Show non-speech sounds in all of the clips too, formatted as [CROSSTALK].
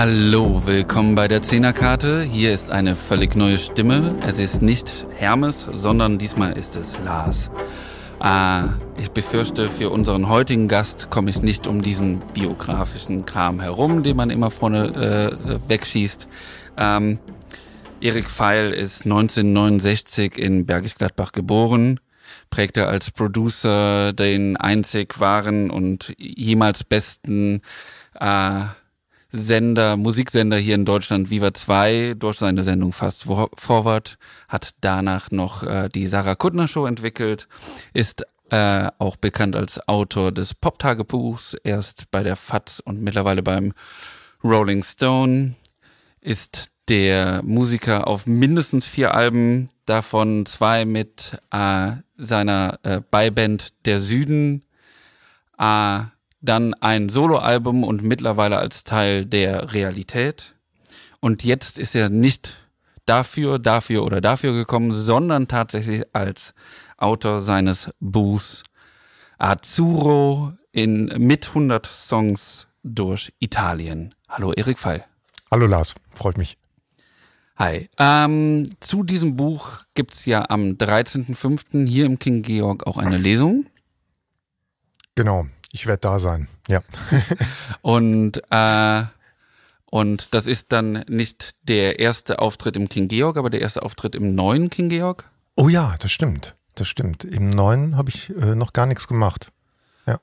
Hallo, willkommen bei der Zehnerkarte. Hier ist eine völlig neue Stimme. Es ist nicht Hermes, sondern diesmal ist es Lars. Ah, ich befürchte, für unseren heutigen Gast komme ich nicht um diesen biografischen Kram herum, den man immer vorne äh, wegschießt. Ähm, Erik Pfeil ist 1969 in Bergisch Gladbach geboren, prägte als Producer den einzig wahren und jemals besten äh, Sender, Musiksender hier in Deutschland, Viva 2, durch seine Sendung Fast Forward, hat danach noch äh, die Sarah Kuttner Show entwickelt, ist äh, auch bekannt als Autor des Pop-Tagebuchs, erst bei der FATS und mittlerweile beim Rolling Stone, ist der Musiker auf mindestens vier Alben, davon zwei mit äh, seiner äh, Beiband Der Süden, äh, dann ein Soloalbum und mittlerweile als Teil der Realität. Und jetzt ist er nicht dafür, dafür oder dafür gekommen, sondern tatsächlich als Autor seines Buchs Azzurro in mit 100 Songs durch Italien. Hallo Erik Feil. Hallo Lars, freut mich. Hi. Ähm, zu diesem Buch gibt's ja am 13.05. hier im King Georg auch eine Lesung. Genau, ich werde da sein, ja. [LAUGHS] und, äh, und das ist dann nicht der erste Auftritt im King Georg, aber der erste Auftritt im neuen King Georg? Oh ja, das stimmt. Das stimmt. Im neuen habe ich äh, noch gar nichts gemacht. Ja.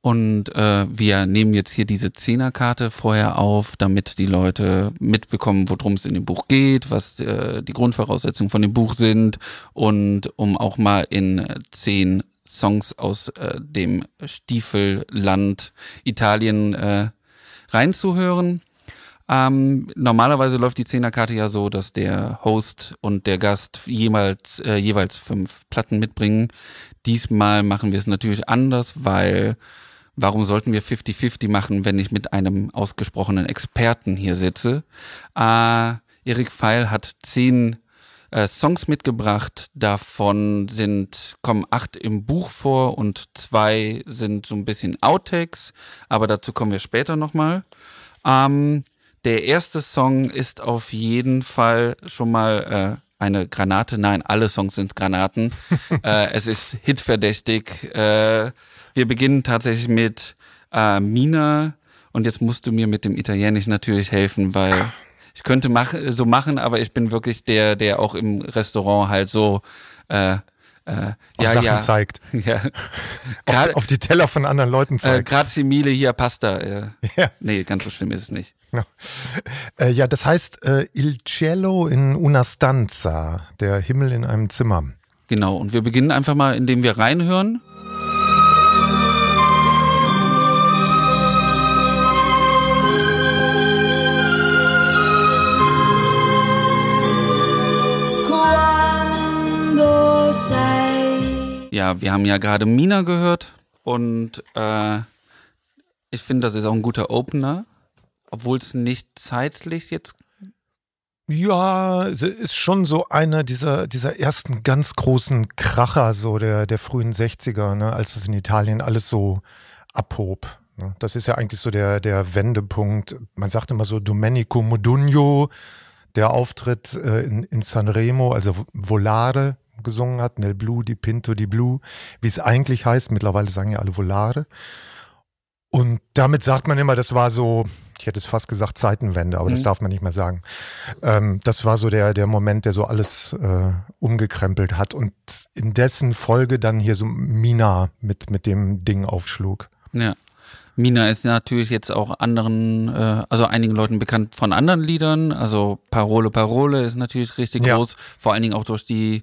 Und äh, wir nehmen jetzt hier diese Zehnerkarte vorher auf, damit die Leute mitbekommen, worum es in dem Buch geht, was äh, die Grundvoraussetzungen von dem Buch sind und um auch mal in zehn Songs aus äh, dem Stiefelland Italien äh, reinzuhören. Ähm, normalerweise läuft die Zehnerkarte ja so, dass der Host und der Gast jemals, äh, jeweils fünf Platten mitbringen. Diesmal machen wir es natürlich anders, weil warum sollten wir 50-50 machen, wenn ich mit einem ausgesprochenen Experten hier sitze? Äh, Erik Pfeil hat zehn äh, Songs mitgebracht. Davon sind, kommen acht im Buch vor und zwei sind so ein bisschen Outtakes, aber dazu kommen wir später nochmal. Ähm, der erste Song ist auf jeden Fall schon mal äh, eine Granate. Nein, alle Songs sind Granaten. [LAUGHS] äh, es ist hitverdächtig. Äh, wir beginnen tatsächlich mit äh, Mina und jetzt musst du mir mit dem Italienisch natürlich helfen, weil ich könnte mach, so machen, aber ich bin wirklich der, der auch im Restaurant halt so äh, äh, ja, Sachen ja. zeigt. [LAUGHS] Ja. Grad, auf, auf, die Teller von anderen Leuten äh, zeigt. Äh, grazie mille hier Pasta. Äh. Ja. Nee, ganz so schlimm ist es nicht. No. Äh, ja, das heißt äh, Il cielo in una stanza, der Himmel in einem Zimmer. Genau, und wir beginnen einfach mal, indem wir reinhören. Ja, wir haben ja gerade Mina gehört und äh, ich finde, das ist auch ein guter Opener, obwohl es nicht zeitlich jetzt. Ja, ist schon so einer dieser, dieser ersten ganz großen Kracher so der, der frühen 60er, ne, als es in Italien alles so abhob. Ne. Das ist ja eigentlich so der, der Wendepunkt. Man sagt immer so Domenico Modugno, der Auftritt äh, in, in Sanremo, also Volare, gesungen hat, Nel Blue, die Pinto, die Blue, wie es eigentlich heißt. Mittlerweile sagen ja alle Volare. Und damit sagt man immer, das war so, ich hätte es fast gesagt Zeitenwende, aber mhm. das darf man nicht mehr sagen. Ähm, das war so der, der Moment, der so alles äh, umgekrempelt hat und in dessen Folge dann hier so Mina mit, mit dem Ding aufschlug. Ja. Mina ist natürlich jetzt auch anderen, äh, also einigen Leuten bekannt von anderen Liedern. Also Parole, Parole ist natürlich richtig ja. groß, vor allen Dingen auch durch die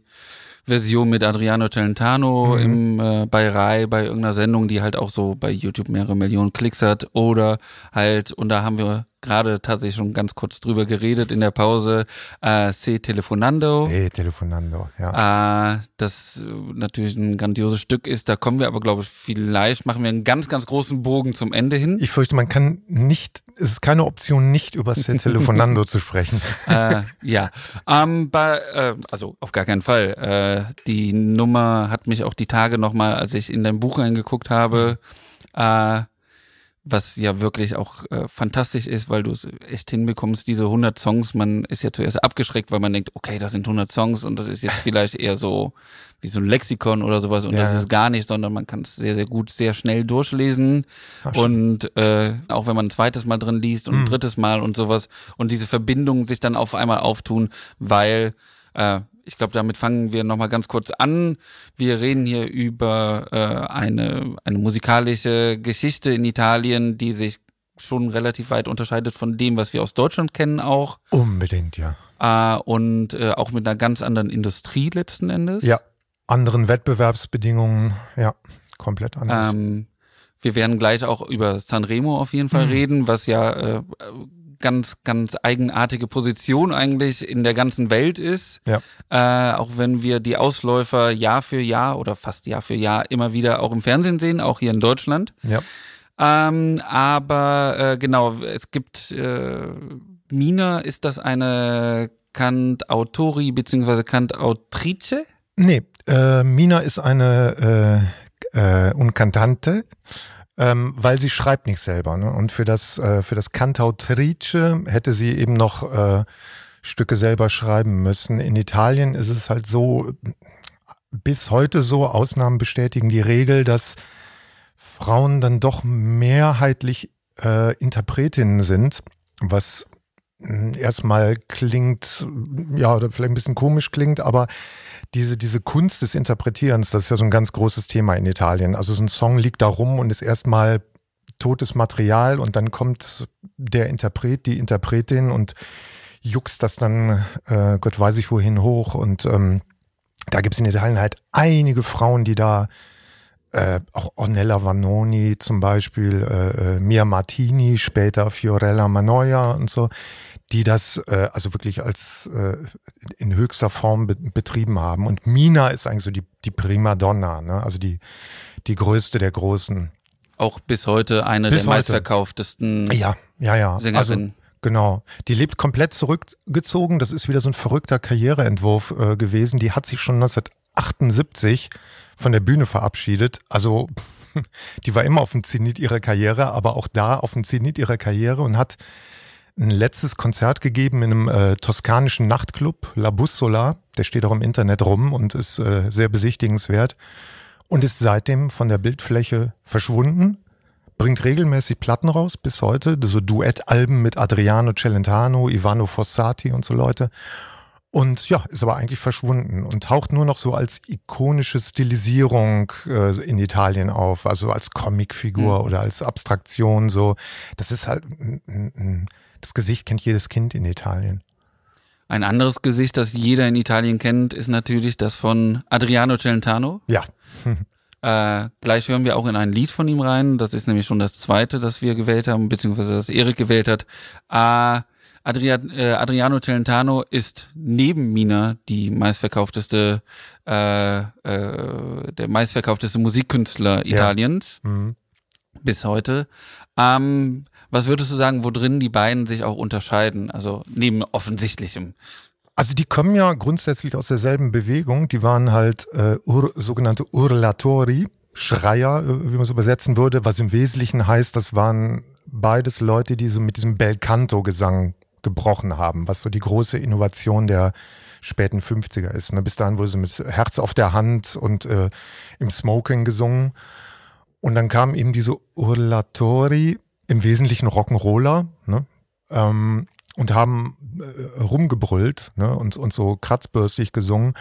Version mit Adriano Celentano mhm. im äh, bei Rai bei irgendeiner Sendung, die halt auch so bei YouTube mehrere Millionen Klicks hat oder halt und da haben wir gerade tatsächlich schon ganz kurz drüber geredet in der Pause. Äh, C Telefonando. C Telefonando, ja. Äh, das natürlich ein grandioses Stück ist. Da kommen wir aber, glaube ich, vielleicht machen wir einen ganz, ganz großen Bogen zum Ende hin. Ich fürchte, man kann nicht, es ist keine Option, nicht über C [LAUGHS] Telefonando zu sprechen. Äh, ja, ähm, bei, äh, also auf gar keinen Fall. Äh, die Nummer hat mich auch die Tage nochmal, als ich in dein Buch reingeguckt habe, äh, was ja wirklich auch äh, fantastisch ist, weil du es echt hinbekommst, diese 100 Songs, man ist ja zuerst abgeschreckt, weil man denkt, okay, das sind 100 Songs und das ist jetzt vielleicht eher so wie so ein Lexikon oder sowas und ja. das ist gar nicht, sondern man kann es sehr, sehr gut, sehr schnell durchlesen Ach, und äh, auch wenn man ein zweites Mal drin liest und ein mhm. drittes Mal und sowas und diese Verbindungen sich dann auf einmal auftun, weil äh, ich glaube, damit fangen wir nochmal ganz kurz an. Wir reden hier über äh, eine, eine musikalische Geschichte in Italien, die sich schon relativ weit unterscheidet von dem, was wir aus Deutschland kennen auch. Unbedingt, ja. Äh, und äh, auch mit einer ganz anderen Industrie letzten Endes. Ja, anderen Wettbewerbsbedingungen, ja, komplett anders. Ähm, wir werden gleich auch über Sanremo auf jeden Fall mhm. reden, was ja äh, ganz, ganz eigenartige Position eigentlich in der ganzen Welt ist. Ja. Äh, auch wenn wir die Ausläufer Jahr für Jahr oder fast Jahr für Jahr immer wieder auch im Fernsehen sehen, auch hier in Deutschland. Ja. Ähm, aber äh, genau, es gibt äh, Mina, ist das eine Cantautori bzw. Cantautrice? Nee, äh, Mina ist eine äh, äh, un Cantante ähm, weil sie schreibt nicht selber. Ne? Und für das, äh, für das Cantautrice hätte sie eben noch äh, Stücke selber schreiben müssen. In Italien ist es halt so, bis heute so, Ausnahmen bestätigen die Regel, dass Frauen dann doch mehrheitlich äh, Interpretinnen sind, was hm, erstmal klingt, ja, oder vielleicht ein bisschen komisch klingt, aber diese, diese Kunst des Interpretierens, das ist ja so ein ganz großes Thema in Italien. Also so ein Song liegt da rum und ist erstmal totes Material und dann kommt der Interpret, die Interpretin und juckst das dann, äh, Gott weiß ich wohin hoch. Und ähm, da gibt es in Italien halt einige Frauen, die da äh, auch Ornella Vanoni zum Beispiel, äh, äh Mia Martini, später Fiorella Manoia und so, die das äh, also wirklich als äh, in höchster Form be betrieben haben. Und Mina ist eigentlich so die, die Primadonna, ne? also die, die größte der Großen. Auch bis heute eine bis der heute. meistverkauftesten ja, ja, ja. Sängerinnen. Also, Genau. Die lebt komplett zurückgezogen. Das ist wieder so ein verrückter Karriereentwurf äh, gewesen. Die hat sich schon 1978 von der Bühne verabschiedet. Also [LAUGHS] die war immer auf dem Zenit ihrer Karriere, aber auch da auf dem Zenit ihrer Karriere und hat ein letztes Konzert gegeben in einem äh, toskanischen Nachtclub, La Bussola. Der steht auch im Internet rum und ist äh, sehr besichtigenswert. Und ist seitdem von der Bildfläche verschwunden. Bringt regelmäßig Platten raus bis heute, so Duettalben mit Adriano Celentano, Ivano Fossati und so Leute. Und ja, ist aber eigentlich verschwunden und taucht nur noch so als ikonische Stilisierung äh, in Italien auf, also als Comicfigur mhm. oder als Abstraktion so. Das ist halt das Gesicht kennt jedes Kind in Italien. Ein anderes Gesicht, das jeder in Italien kennt, ist natürlich das von Adriano Celentano. Ja. [LAUGHS] Äh, gleich hören wir auch in ein Lied von ihm rein. Das ist nämlich schon das zweite, das wir gewählt haben, beziehungsweise das Erik gewählt hat. Äh, Adrian, äh, Adriano Celentano ist neben Mina die meistverkaufteste, äh, äh, der meistverkaufteste Musikkünstler Italiens ja. mhm. bis heute. Ähm, was würdest du sagen, wo drin die beiden sich auch unterscheiden? Also neben offensichtlichem. Also die kommen ja grundsätzlich aus derselben Bewegung. Die waren halt äh, ur, sogenannte Urlatori, Schreier, äh, wie man es übersetzen würde, was im Wesentlichen heißt, das waren beides Leute, die so mit diesem Belcanto-Gesang gebrochen haben, was so die große Innovation der späten 50er ist. Ne? Bis dahin wurde sie mit Herz auf der Hand und äh, im Smoking gesungen. Und dann kamen eben diese Urlatori, im Wesentlichen Rock'n'Roller, ne? Ähm, und haben äh, rumgebrüllt ne? und, und so kratzbürstig gesungen.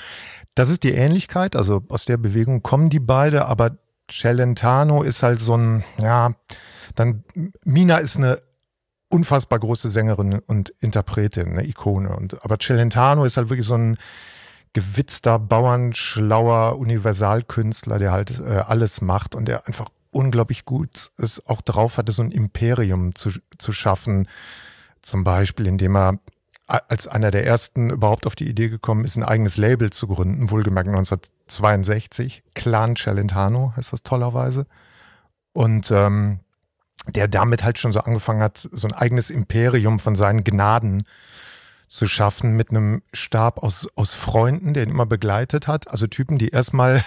Das ist die Ähnlichkeit, also aus der Bewegung kommen die beide, aber Celentano ist halt so ein, ja, dann Mina ist eine unfassbar große Sängerin und Interpretin, eine Ikone. Und, aber Celentano ist halt wirklich so ein gewitzter, bauernschlauer Universalkünstler, der halt äh, alles macht und der einfach unglaublich gut es auch drauf hatte, so ein Imperium zu, zu schaffen. Zum Beispiel, indem er als einer der ersten überhaupt auf die Idee gekommen ist, ein eigenes Label zu gründen, wohlgemerkt 1962. Clan Celentano heißt das tollerweise. Und ähm, der damit halt schon so angefangen hat, so ein eigenes Imperium von seinen Gnaden zu schaffen mit einem Stab aus, aus Freunden, der ihn immer begleitet hat. Also Typen, die erstmal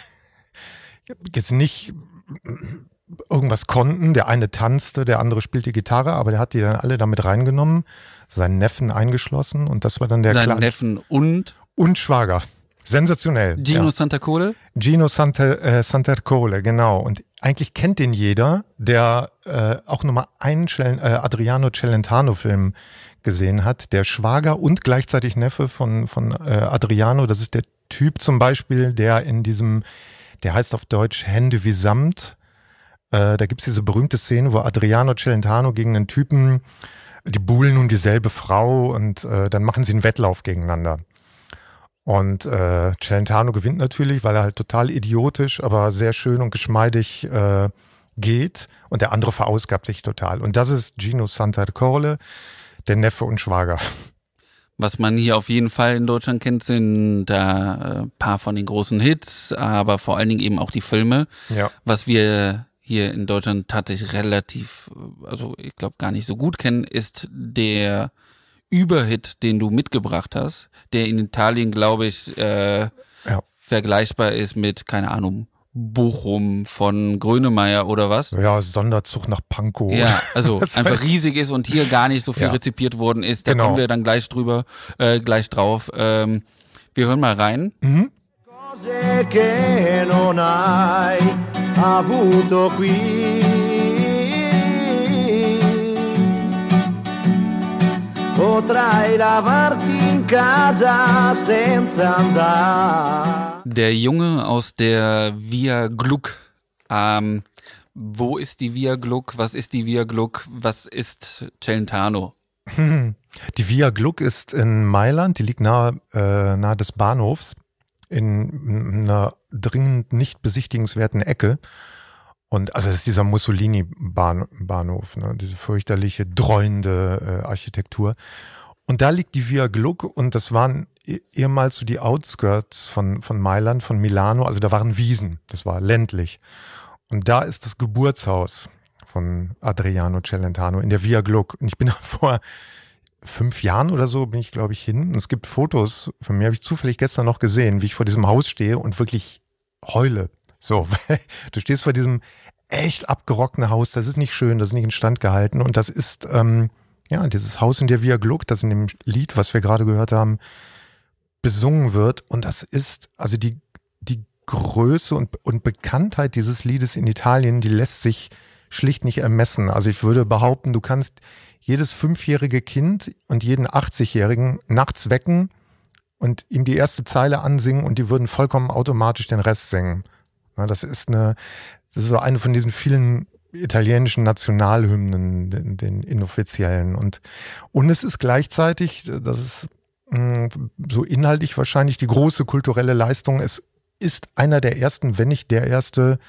[LAUGHS] jetzt nicht irgendwas konnten. Der eine tanzte, der andere spielte Gitarre, aber der hat die dann alle damit reingenommen, seinen Neffen eingeschlossen und das war dann der Seinen Neffen und und Schwager. Sensationell. Gino ja. Santacole? Gino Santa, äh, Santercole, genau. Und eigentlich kennt den jeder, der äh, auch nochmal einen Cel äh, Adriano Celentano-Film gesehen hat. Der Schwager und gleichzeitig Neffe von, von äh, Adriano. Das ist der Typ zum Beispiel, der in diesem, der heißt auf Deutsch Hände wie Samt. Äh, da gibt's diese berühmte Szene, wo Adriano Celentano gegen einen Typen, die buhlen nun dieselbe Frau und äh, dann machen sie einen Wettlauf gegeneinander. Und äh, Celentano gewinnt natürlich, weil er halt total idiotisch, aber sehr schön und geschmeidig äh, geht. Und der andere verausgabt sich total. Und das ist Gino Santarcorle, der Neffe und Schwager. Was man hier auf jeden Fall in Deutschland kennt, sind da ein paar von den großen Hits, aber vor allen Dingen eben auch die Filme. Ja. Was wir hier in Deutschland tatsächlich relativ, also ich glaube gar nicht so gut kennen, ist der Überhit, den du mitgebracht hast, der in Italien, glaube ich, äh, Ja. vergleichbar ist mit, keine Ahnung, Bochum von Grönemeyer oder was. Ja, Sonderzug nach Pankow. Ja, also [LAUGHS] Das einfach riesig ist und hier gar nicht so viel Ja. rezipiert worden ist. Da Genau. kommen wir dann gleich drüber, äh, gleich drauf. Ähm, wir hören mal rein. Mhm. cose che non hai avuto qui. Potrai lavarti in casa senza andare. Der Junge aus der Via Gluck. Ähm, wo ist die Via Gluck? Was ist die Via Gluck? Was ist Celentano? Die Via Gluck ist in Mailand, die liegt nahe, äh, nahe des Bahnhofs, in einer dringend nicht besichtigenswerten Ecke. Und also es ist dieser Mussolini-Bahnhof, ne, diese fürchterliche, dreuende äh, Architektur. Und da liegt die Via Gluck und das waren eh- ehemals so die Outskirts von, von Mailand, von Milano. Also da waren Wiesen, das war ländlich. Und da ist das Geburtshaus von Adriano Celentano in der Via Gluck. Und ich bin [LAUGHS] da vor fünf Jahren oder so, bin ich glaube ich hin. Und es gibt Fotos, von mir habe ich zufällig gestern noch gesehen, wie ich vor diesem Haus stehe und wirklich heule. So, [LAUGHS] du stehst vor diesem echt abgerockten Haus, das ist nicht schön, das ist nicht instand gehalten. Und das ist, ähm, ja, dieses Haus in der Via Gluck, das in dem Lied, was wir gerade gehört haben, besungen wird. Und das ist, also die, die Größe und, und Bekanntheit dieses Liedes in Italien, die lässt sich schlicht nicht ermessen. Also ich würde behaupten, du kannst jedes fünfjährige Kind und jeden 80-Jährigen nachts wecken und ihm die erste Zeile ansingen und die würden vollkommen automatisch den Rest singen. Na, das ist eine, das ist so eine von diesen vielen italienischen Nationalhymnen, den, den inoffiziellen. Und, und es ist gleichzeitig, das ist mh, so inhaltlich wahrscheinlich die große kulturelle Leistung. Es ist einer der ersten, wenn nicht der erste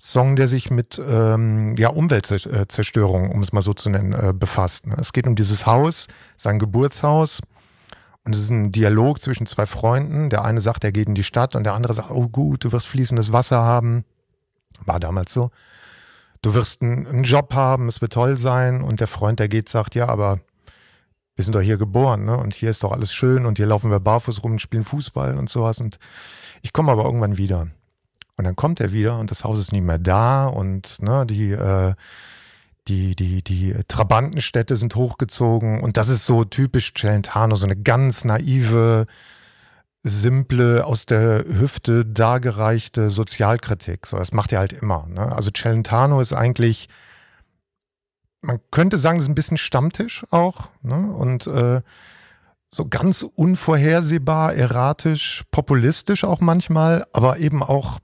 Song, der sich mit ähm, ja, Umweltzerstörung, um es mal so zu nennen, äh, befasst. ne? Es geht um dieses Haus, sein Geburtshaus. Und es ist ein Dialog zwischen zwei Freunden. Der eine sagt, er geht in die Stadt und der andere sagt, oh gut, du wirst fließendes Wasser haben. War damals so. Du wirst einen, Job haben, es wird toll sein. Und der Freund, der geht, sagt, ja, aber wir sind doch hier geboren, ne? Und hier ist doch alles schön und hier laufen wir barfuß rum und spielen Fußball und sowas. Und ich komme aber irgendwann wieder. Und dann kommt er wieder und das Haus ist nicht mehr da und ne, die, äh, die, die, die Trabantenstädte sind hochgezogen und das ist so typisch Celentano, so eine ganz naive, simple, aus der Hüfte dargereichte Sozialkritik. So, das macht er halt immer. Ne? Also Celentano ist eigentlich, man könnte sagen, das ist ein bisschen Stammtisch auch. Ne? Und äh, so ganz unvorhersehbar, erratisch, populistisch auch manchmal, aber eben auch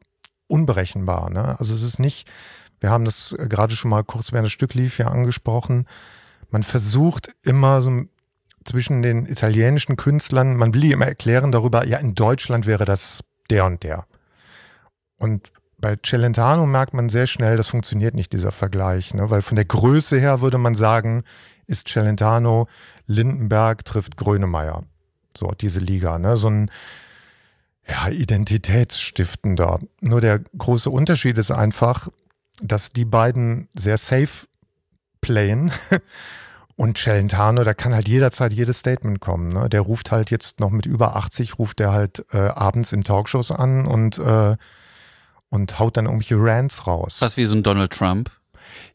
unberechenbar. Ne? Also es ist nicht, wir haben das gerade schon mal kurz während das Stück lief ja angesprochen, man versucht immer so zwischen den italienischen Künstlern, man will die immer erklären darüber, ja, in Deutschland wäre das der und der. Und bei Celentano merkt man sehr schnell, das funktioniert nicht, dieser Vergleich, ne? weil von der Größe her würde man sagen, ist Celentano, Lindenberg trifft Grönemeyer. So, diese Liga, ne? So ein ja, identitätsstiftender. Nur der große Unterschied ist einfach, dass die beiden sehr safe playen. [LAUGHS] Und Celentano, da kann halt jederzeit jedes Statement kommen. Ne? Der ruft halt jetzt noch mit über 80, ruft der halt äh, abends in Talkshows an und, äh, und haut dann irgendwelche Rants raus. Fast wie so ein Donald Trump.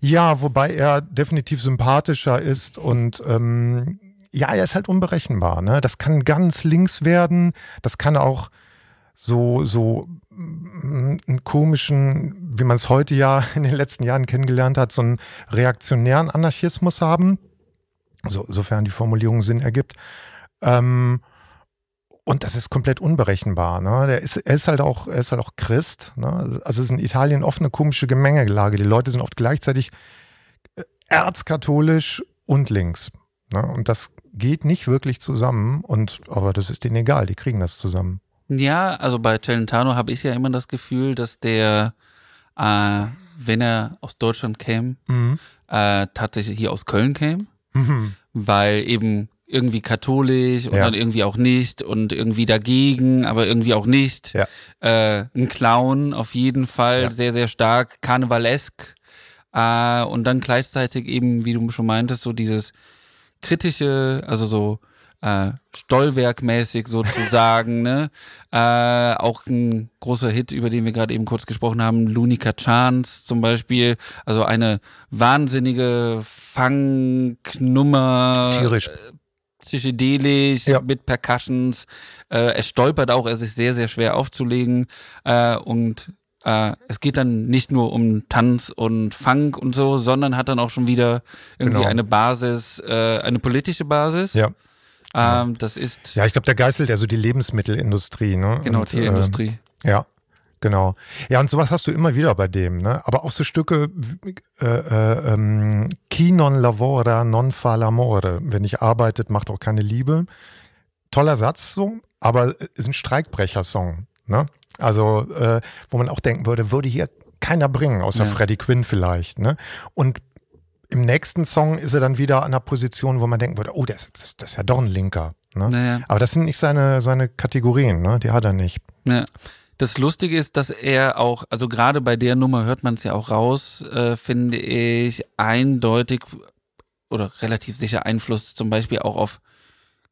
Ja, wobei er definitiv sympathischer ist und ähm, ja, er ist halt unberechenbar. Ne? Das kann ganz links werden, das kann auch so, so mm, einen komischen, wie man es heute ja [LAUGHS] in den letzten Jahren kennengelernt hat, so einen reaktionären Anarchismus haben, so, sofern die Formulierung Sinn ergibt. Ähm, und das ist komplett unberechenbar. Ne? Der ist, er ist halt auch, er ist halt auch Christ. Ne? Also es ist in Italien oft eine komische Gemengelage. Die Leute sind oft gleichzeitig äh, erzkatholisch und links. Ne? Und das geht nicht wirklich zusammen. Und aber das ist denen egal. Die kriegen das zusammen. Ja, also bei Celentano habe ich ja immer das Gefühl, dass der, äh, wenn er aus Deutschland käme, Mhm. äh, tatsächlich hier aus Köln käme, Mhm. weil eben irgendwie katholisch und Ja. dann irgendwie auch nicht und irgendwie dagegen, aber irgendwie auch nicht. Ja. Äh, ein Clown auf jeden Fall, Ja. sehr, sehr stark, karnevalesk. Äh, und dann gleichzeitig eben, wie du schon meintest, so dieses kritische, also so äh, Stollwerkmäßig sozusagen, ne? Äh, auch ein großer Hit, über den wir gerade eben kurz gesprochen haben, Lunica Chance zum Beispiel, also eine wahnsinnige Funknummer, Tierisch. psychedelisch Ja. mit Percussions. Äh, er stolpert auch, es ist sehr, sehr schwer aufzulegen äh, und äh, es geht dann nicht nur um Tanz und Funk und so, sondern hat dann auch schon wieder irgendwie Genau. eine Basis, äh, eine politische Basis. Ja. Ähm, das ist Ja, ich glaube, der geißelt ja so die Lebensmittelindustrie. Ne? genau Und, Tierindustrie. Äh, ja, genau. Ja, und sowas hast du immer wieder bei dem. Ne? Aber auch so Stücke äh, äh, ähm, Chi non lavora non fa l'amore. Wenn nicht arbeitet, macht auch keine Liebe. Toller Satz so, aber ist ein Streikbrecher-Song. Ne? Also, äh, wo man auch denken würde, würde hier keiner bringen, außer Ja. Freddie Quinn vielleicht. Ne? Und im nächsten Song ist er dann wieder an einer Position, wo man denken würde, oh, das, das, das ist ja doch ein Linker. Ne? Naja. Aber das sind nicht seine, seine Kategorien, ne? Die hat er nicht. Ja. Das Lustige ist, dass er auch, also gerade bei der Nummer hört man es ja auch raus, äh, finde ich, eindeutig oder relativ sicher Einfluss zum Beispiel auch auf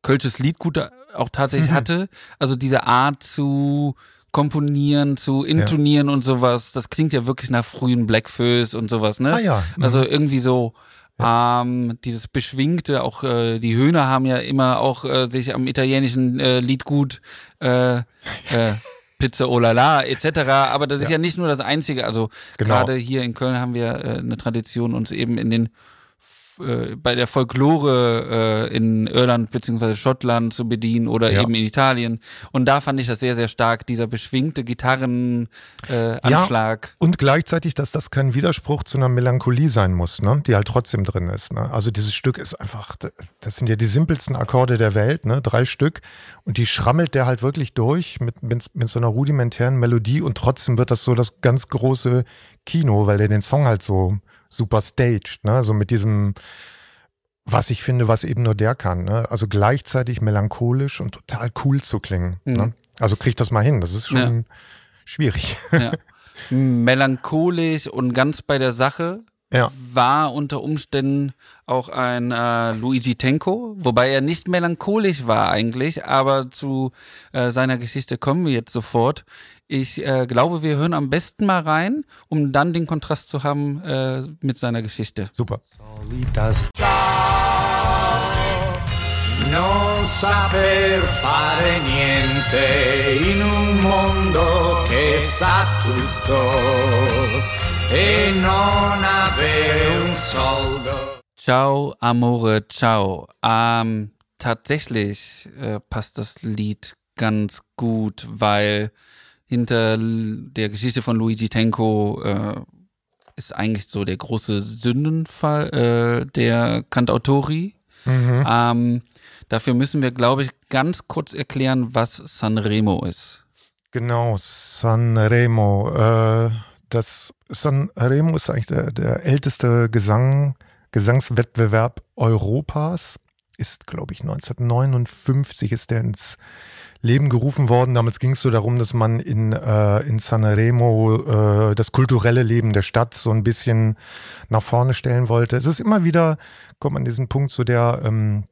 Kölsches Liedgut auch tatsächlich Mhm. hatte. Also diese Art zu komponieren, zu intonieren und sowas, das klingt ja wirklich nach frühen Blackfoes und sowas, ne? Ah ja. Also irgendwie so ähm, dieses Beschwingte, auch äh, die Höhner haben ja immer auch äh, sich am italienischen äh, Liedgut äh, äh, [LAUGHS] Pizza oh la la etc. Aber das ist ja. Ja. nicht nur das Einzige. Also Genau. gerade hier in Köln haben wir äh, eine Tradition, uns eben in den äh, bei der Folklore äh, in Irland beziehungsweise Schottland zu bedienen oder Ja. eben in Italien. Und da fand ich das sehr, sehr stark, dieser beschwingte Gitarrenanschlag. Äh, Anschlag. Und gleichzeitig, dass das kein Widerspruch zu einer Melancholie sein muss, ne? die halt trotzdem drin ist. Ne? Also dieses Stück ist einfach, das sind ja die simpelsten Akkorde der Welt, ne? drei Stück. Und die schrammelt der halt wirklich durch mit, mit, mit so einer rudimentären Melodie und trotzdem wird das so das ganz große Kino, weil der den Song halt so super staged, ne? so mit diesem, was ich finde, was eben nur der kann. Ne? Also gleichzeitig melancholisch und total cool zu klingen. Mhm. Ne? Also krieg das mal hin, das ist schon schwierig. Ja. Melancholisch und ganz bei der Sache Ja. war unter Umständen auch ein äh, Luigi Tenco, wobei er nicht melancholisch war eigentlich, aber zu äh, seiner Geschichte kommen wir jetzt sofort. Ich äh, glaube, wir hören am besten mal rein, um dann den Kontrast zu haben äh, mit seiner Geschichte. Super. solita Non saper fare niente in un mondo che sa tutto e non avere un soldo. Ciao, Amore, ciao. Ähm, tatsächlich äh, passt das Lied ganz gut, weil hinter der Geschichte von Luigi Tenco äh, ist eigentlich so der große Sündenfall äh, der Cantautori. Mhm. Ähm, dafür müssen wir, glaube ich, ganz kurz erklären, was Sanremo ist. Genau, Sanremo. Äh, das Sanremo ist eigentlich der, der älteste Gesang, Gesangswettbewerb Europas. Ist, glaube ich, 1959 ist der ins Leben gerufen worden. Damals ging es so darum, dass man in, äh, in Sanremo äh, das kulturelle Leben der Stadt so ein bisschen nach vorne stellen wollte. Es ist immer wieder, kommt man an diesen Punkt so der ähm,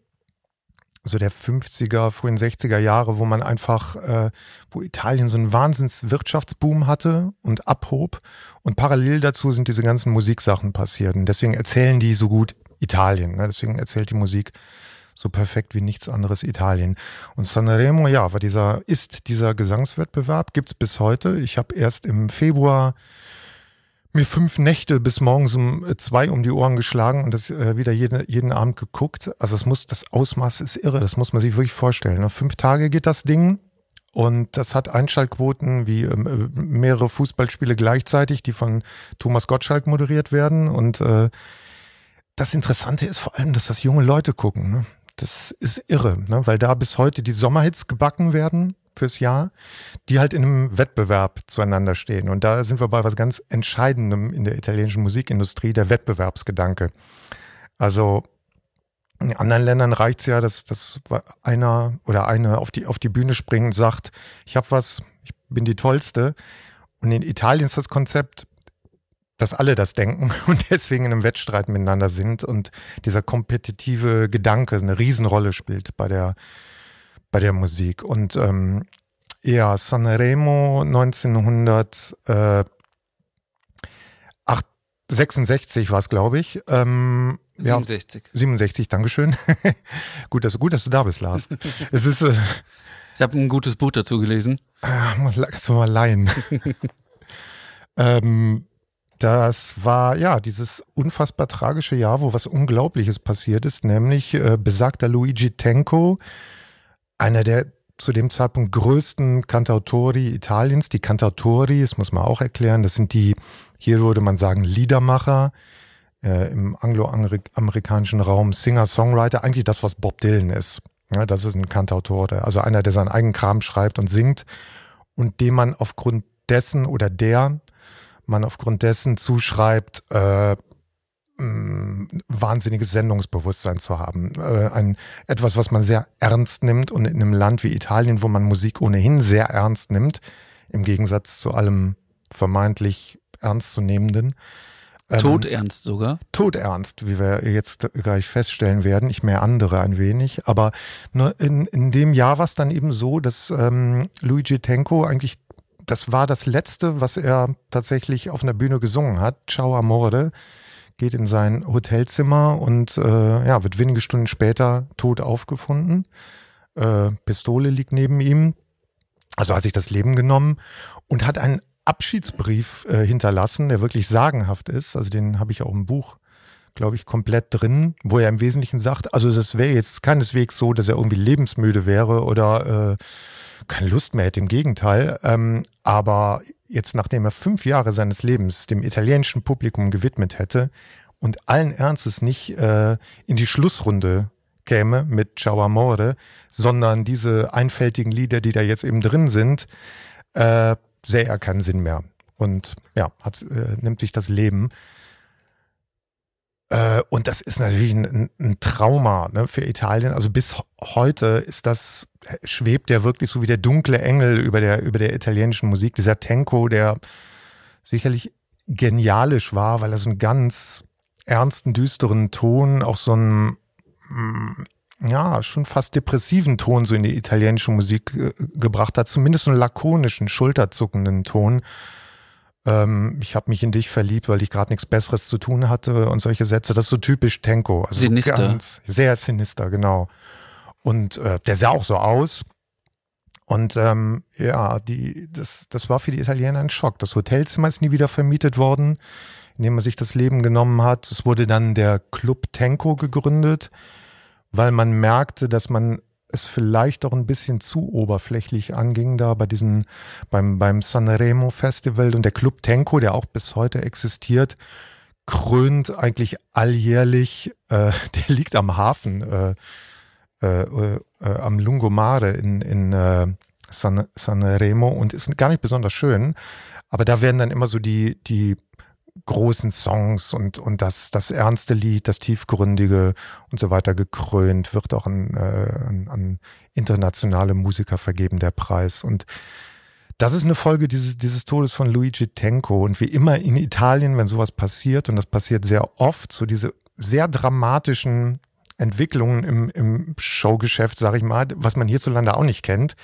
so der 50er, frühen 60er Jahre, wo man einfach, äh, wo Italien so einen Wahnsinnswirtschaftsboom hatte und abhob. Und parallel dazu sind diese ganzen Musiksachen passiert. Und deswegen erzählen die so gut Italien. Ne? Deswegen erzählt die Musik so perfekt wie nichts anderes Italien. Und Sanremo, ja, war dieser, ist dieser Gesangswettbewerb, gibt's bis heute. Ich habe erst im Februar mir fünf Nächte bis morgens um äh, zwei um die Ohren geschlagen und das äh, wieder jeden, jeden Abend geguckt. Also es muss, das Ausmaß ist irre, das muss man sich wirklich vorstellen. Ne? Fünf Tage geht das Ding und das hat Einschaltquoten wie ähm, äh, mehrere Fußballspiele gleichzeitig, die von Thomas Gottschalk moderiert werden. Und äh, das Interessante ist vor allem, dass das junge Leute gucken. Ne? Das ist irre, ne? weil da bis heute die Sommerhits gebacken werden fürs Jahr, die halt in einem Wettbewerb zueinander stehen. Und da sind wir bei was ganz Entscheidendem in der italienischen Musikindustrie, der Wettbewerbsgedanke. Also in anderen Ländern reicht es ja, dass, dass einer oder eine auf die, auf die Bühne springt und sagt, ich habe was, ich bin die Tollste. Und in Italien ist das Konzept, dass alle das denken [LAUGHS] und deswegen in einem Wettstreit miteinander sind und dieser kompetitive Gedanke eine Riesenrolle spielt bei der, bei der Musik. Und ähm, ja, Sanremo 1966 war es, glaube ich. Ähm, 67. Ja, 67, Dankeschön. [LAUGHS] gut, dass, gut, dass du da bist, Lars. [LAUGHS] es ist. Äh, ich habe ein gutes Buch dazu gelesen. Kannst du mal leihen. [LAUGHS] ähm, das war ja dieses unfassbar tragische Jahr, wo was Unglaubliches passiert ist, nämlich äh, besagter Luigi Tenco, einer der zu dem Zeitpunkt größten Cantautori Italiens. Die Cantautori, das muss man auch erklären, das sind die, hier würde man sagen, Liedermacher, äh, im angloamerikanischen Raum Singer-Songwriter, eigentlich das, was Bob Dylan ist. Ja, das ist ein Cantautore, also einer, der seinen eigenen Kram schreibt und singt und dem man aufgrund dessen oder der man aufgrund dessen zuschreibt, äh, wahnsinniges Sendungsbewusstsein zu haben. Äh, ein, etwas, was man sehr ernst nimmt und in einem Land wie Italien, wo man Musik ohnehin sehr ernst nimmt, im Gegensatz zu allem vermeintlich ernstzunehmenden. Ähm, Todernst sogar? Todernst, wie wir jetzt gleich feststellen werden. Ich mehr andere ein wenig. Aber nur in, in dem Jahr war es dann eben so, dass ähm, Luigi Tenco eigentlich, das war das Letzte, was er tatsächlich auf einer Bühne gesungen hat. Ciao Amore geht in sein Hotelzimmer und äh, ja, wird wenige Stunden später tot aufgefunden. Äh, Pistole liegt neben ihm. Also hat sich das Leben genommen und hat einen Abschiedsbrief äh, hinterlassen, der wirklich sagenhaft ist. Also den habe ich auch im Buch, glaube ich, komplett drin, wo er im Wesentlichen sagt, also das wäre jetzt keineswegs so, dass er irgendwie lebensmüde wäre oder äh, keine Lust mehr hätte, im Gegenteil. Ähm, aber jetzt, nachdem er fünf Jahre seines Lebens dem italienischen Publikum gewidmet hätte und allen Ernstes nicht äh, in die Schlussrunde käme mit Ciao Amore, sondern diese einfältigen Lieder, die da jetzt eben drin sind, äh, sähe er keinen Sinn mehr. Und ja, hat, äh, nimmt sich das Leben. Äh, und das ist natürlich ein, ein Trauma ne, für Italien. Also bis heute ist das, schwebt der wirklich so wie der dunkle Engel über der, über der italienischen Musik. Dieser Tenko, der sicherlich genialisch war, weil er so einen ganz ernsten, düsteren Ton, auch so einen, mm, ja, schon fast depressiven Ton so in die italienische Musik äh, gebracht hat. Zumindest einen lakonischen, schulterzuckenden Ton ähm, ich habe mich in dich verliebt, weil ich gerade nichts Besseres zu tun hatte und solche Sätze. Das ist so typisch Tenko. Also sinister. Ganz, sehr sinister, genau. Und äh, der sah auch so aus. Und ähm, ja, die, das, das war für die Italiener ein Schock. Das Hotelzimmer ist nie wieder vermietet worden, in dem man sich das Leben genommen hat. Es wurde dann der Club Tenko gegründet, weil man merkte, dass man es vielleicht auch ein bisschen zu oberflächlich anging da bei diesen, beim, beim Sanremo Festival und der Club Tenko, der auch bis heute existiert, krönt eigentlich alljährlich, äh, [LAUGHS] der liegt am Hafen, äh, äh, äh, am Lungomare in, in äh, San, Sanremo und ist gar nicht besonders schön. Aber da werden dann immer so die, die großen Songs und, und das, das ernste Lied, das tiefgründige und so weiter gekrönt, wird auch an, äh, an, an internationale Musiker vergeben, der Preis. Und das ist eine Folge dieses, dieses Todes von Luigi Tenco. Und wie immer in Italien, wenn sowas passiert, und das passiert sehr oft, so diese sehr dramatischen Entwicklungen im, im Showgeschäft, sage ich mal, was man hierzulande auch nicht kennt,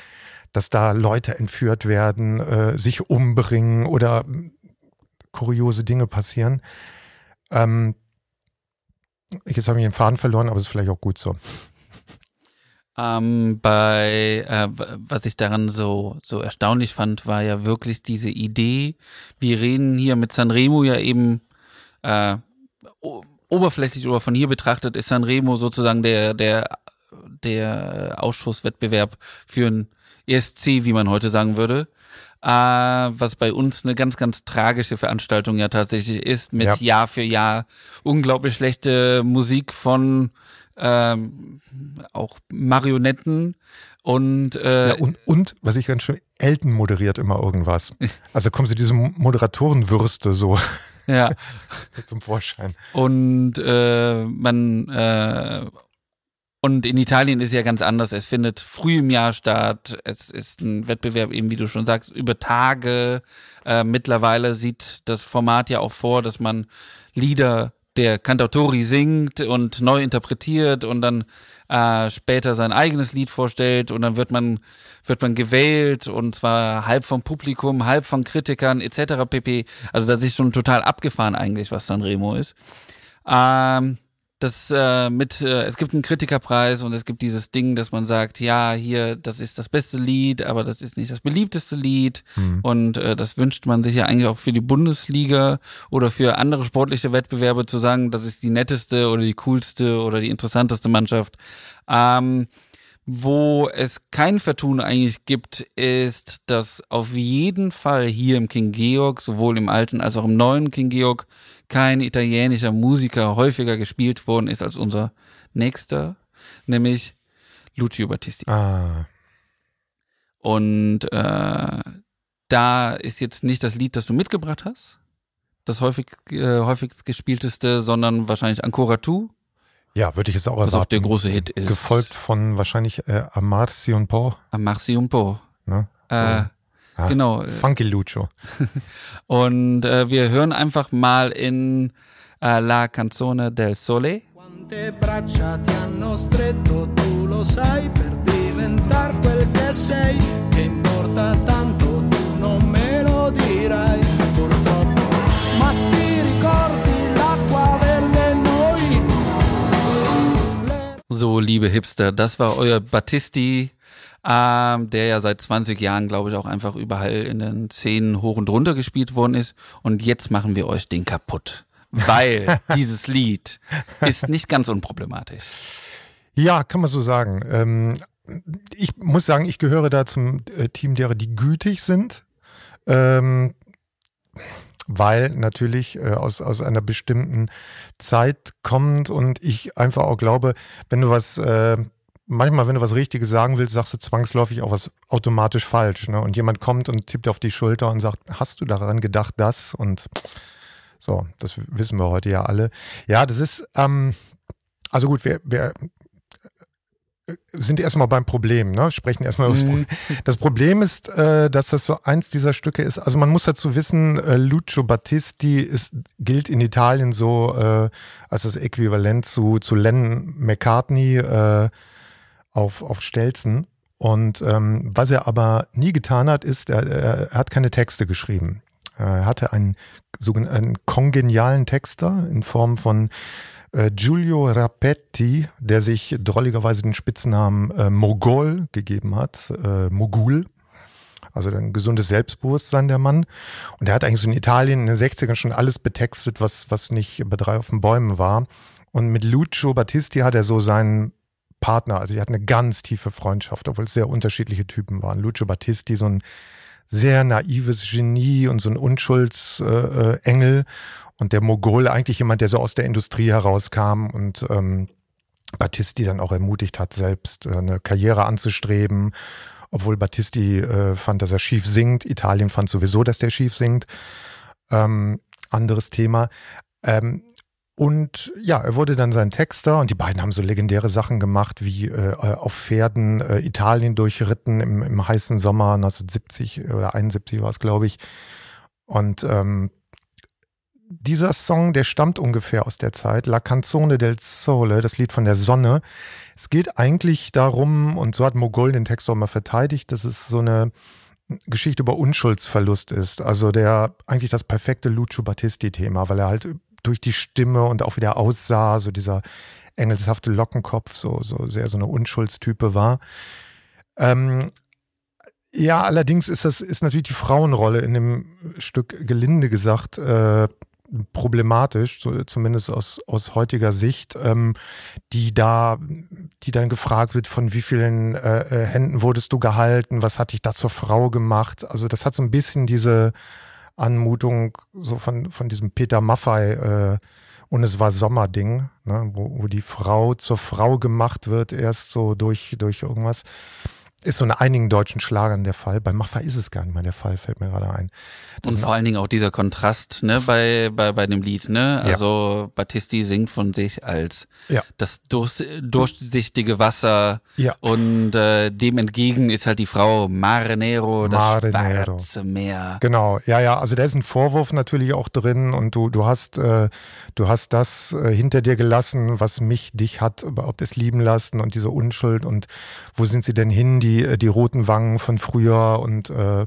dass da Leute entführt werden, äh, sich umbringen oder kuriose Dinge passieren. Ähm, jetzt habe ich den Faden verloren, aber es ist vielleicht auch gut so. Ähm, bei, äh, was ich daran so, so erstaunlich fand, war ja wirklich diese Idee, wir reden hier mit Sanremo ja eben äh, oberflächlich oder von hier betrachtet ist Sanremo sozusagen der, der, der Ausschusswettbewerb für ein ESC, wie man heute sagen würde. Äh, was bei uns eine ganz, ganz tragische Veranstaltung ja tatsächlich ist, mit ja. Jahr für Jahr unglaublich schlechte Musik von ähm, auch Marionetten und, äh, ja, und und was ich ganz schön, Elton moderiert immer irgendwas. [LAUGHS] Also kommen sie diese Moderatorenwürste so ja. [LAUGHS] zum Vorschein. Und äh, man äh, und in Italien ist ja ganz anders. Es findet früh im Jahr statt. Es ist ein Wettbewerb, eben wie du schon sagst, über Tage. Äh, mittlerweile sieht das Format ja auch vor, dass man Lieder der Cantautori singt und neu interpretiert und dann äh, später sein eigenes Lied vorstellt und dann wird man wird man gewählt und zwar halb vom Publikum, halb von Kritikern etc. pp. Also das ist schon total abgefahren eigentlich, was Sanremo ist. Ähm, das äh, mit, äh, es gibt einen Kritikerpreis und es gibt dieses Ding, dass man sagt, ja, hier, das ist das beste Lied, aber das ist nicht das beliebteste Lied. Mhm. Und äh, das wünscht man sich ja eigentlich auch für die Bundesliga oder für andere sportliche Wettbewerbe zu sagen, das ist die netteste oder die coolste oder die interessanteste Mannschaft. Ähm, wo es kein Vertun eigentlich gibt, ist, dass auf jeden Fall hier im King Georg, sowohl im alten als auch im neuen King Georg, kein italienischer Musiker häufiger gespielt worden ist als unser nächster, nämlich Lucio Battisti. Ah. Und äh, da ist jetzt nicht das Lied, das du mitgebracht hast, das häufig, äh, häufigst gespielteste, sondern wahrscheinlich Ancora Tu. Ja, würde ich jetzt auch erwarten. Was auch der große Hit ist. Gefolgt von wahrscheinlich äh, Amarsi und Po. Amarsi und Po. Ne? So. Äh, ja, genau. Funky Lucio. [LAUGHS] Und äh, wir hören einfach mal in äh, La Canzone del Sole. Quante braccia ti hanno stretto, tu lo sai, per diventar quel che sei, che importa tanto, tu non me lo dirai, purtroppo. Ma ti ricordi l'acqua delle noi? So, liebe Hipster, das war euer Battisti ähm, der ja seit 20 Jahren, glaube ich, auch einfach überall in den Szenen hoch und runter gespielt worden ist. Und jetzt machen wir euch den kaputt. Weil [LAUGHS] dieses Lied ist nicht ganz unproblematisch. Ja, kann man so sagen. Ähm, ich muss sagen, ich gehöre da zum äh, Team derer, die gütig sind. Ähm, weil natürlich äh, aus, aus einer bestimmten Zeit kommt und ich einfach auch glaube, wenn du was äh, manchmal, wenn du was Richtiges sagen willst, sagst du zwangsläufig auch was automatisch falsch. Ne? Und jemand kommt und tippt auf die Schulter und sagt, hast du daran gedacht, das? Und so, das wissen wir heute ja alle. Ja, das ist, ähm, also gut, wir, wir äh, sind erstmal beim Problem, ne? sprechen erstmal über das Problem. [LAUGHS] Das Problem ist, äh, dass das so eins dieser Stücke ist. Also man muss dazu wissen, äh, Lucio Battisti ist, gilt in Italien so äh, als das Äquivalent zu, zu Len McCartney, äh, auf, auf Stelzen. Und ähm, was er aber nie getan hat, ist, er, er hat keine Texte geschrieben. Er hatte einen sogenannten kongenialen Texter in Form von äh, Giulio Rapetti, der sich drolligerweise den Spitznamen äh, Mogol gegeben hat, äh, Mogul. Also ein gesundes Selbstbewusstsein der Mann. Und er hat eigentlich so in Italien in den 60ern schon alles betextet, was, was nicht bei drei auf den Bäumen war. Und mit Lucio Battisti hat er so seinen Partner. Also die hatten eine ganz tiefe Freundschaft, obwohl es sehr unterschiedliche Typen waren. Lucio Battisti, so ein sehr naives Genie und so ein Unschuldsengel. Äh, und der Mogol, eigentlich jemand, der so aus der Industrie herauskam und ähm, Battisti dann auch ermutigt hat, selbst äh, eine Karriere anzustreben. Obwohl Battisti äh, fand, dass er schief singt. Italien fand sowieso, dass der schief singt. Ähm, anderes Thema. Ähm, und ja, er wurde dann sein Texter und die beiden haben so legendäre Sachen gemacht, wie äh, auf Pferden äh, Italien durchritten im, im heißen Sommer 1970 oder 71 war es, glaube ich. Und ähm, dieser Song, der stammt ungefähr aus der Zeit, La Canzone del Sole, das Lied von der Sonne. Es geht eigentlich darum, und so hat Mogol den Text auch mal verteidigt, dass es so eine Geschichte über Unschuldsverlust ist. Also der eigentlich das perfekte Lucio Battisti-Thema, weil er halt durch die Stimme und auch wie der aussah, so dieser engelshafte Lockenkopf, so, so sehr so eine Unschuldstype war. Ähm, ja, allerdings ist das ist natürlich die Frauenrolle in dem Stück gelinde gesagt äh, problematisch, zumindest aus, aus heutiger Sicht, ähm, die da, die dann gefragt wird, von wie vielen äh, äh, Händen wurdest du gehalten, was hat dich da zur Frau gemacht? Also das hat so ein bisschen diese Anmutung so von, von diesem Peter Maffei äh, und es war Sommerding, ne, wo, wo die Frau zur Frau gemacht wird, erst so durch, durch irgendwas. Ist so in einigen deutschen Schlagern der Fall. Bei Maffei ist es gar nicht mehr der Fall, fällt mir gerade ein. Das und vor allen Dingen auch dieser Kontrast ne, bei, bei, bei dem Lied. Ne? Also ja. Battisti singt von sich als ja. das durch, durchsichtige Wasser ja. und äh, dem entgegen ist halt die Frau Mare Nero, das Mare schwarze Meer. Genau, ja, ja, also da ist ein Vorwurf natürlich auch drin und du, du hast, äh, du hast das äh, hinter dir gelassen, was mich, dich hat überhaupt es lieben lassen und diese Unschuld und wo sind sie denn hin, die die, äh, die roten Wangen von früher und äh,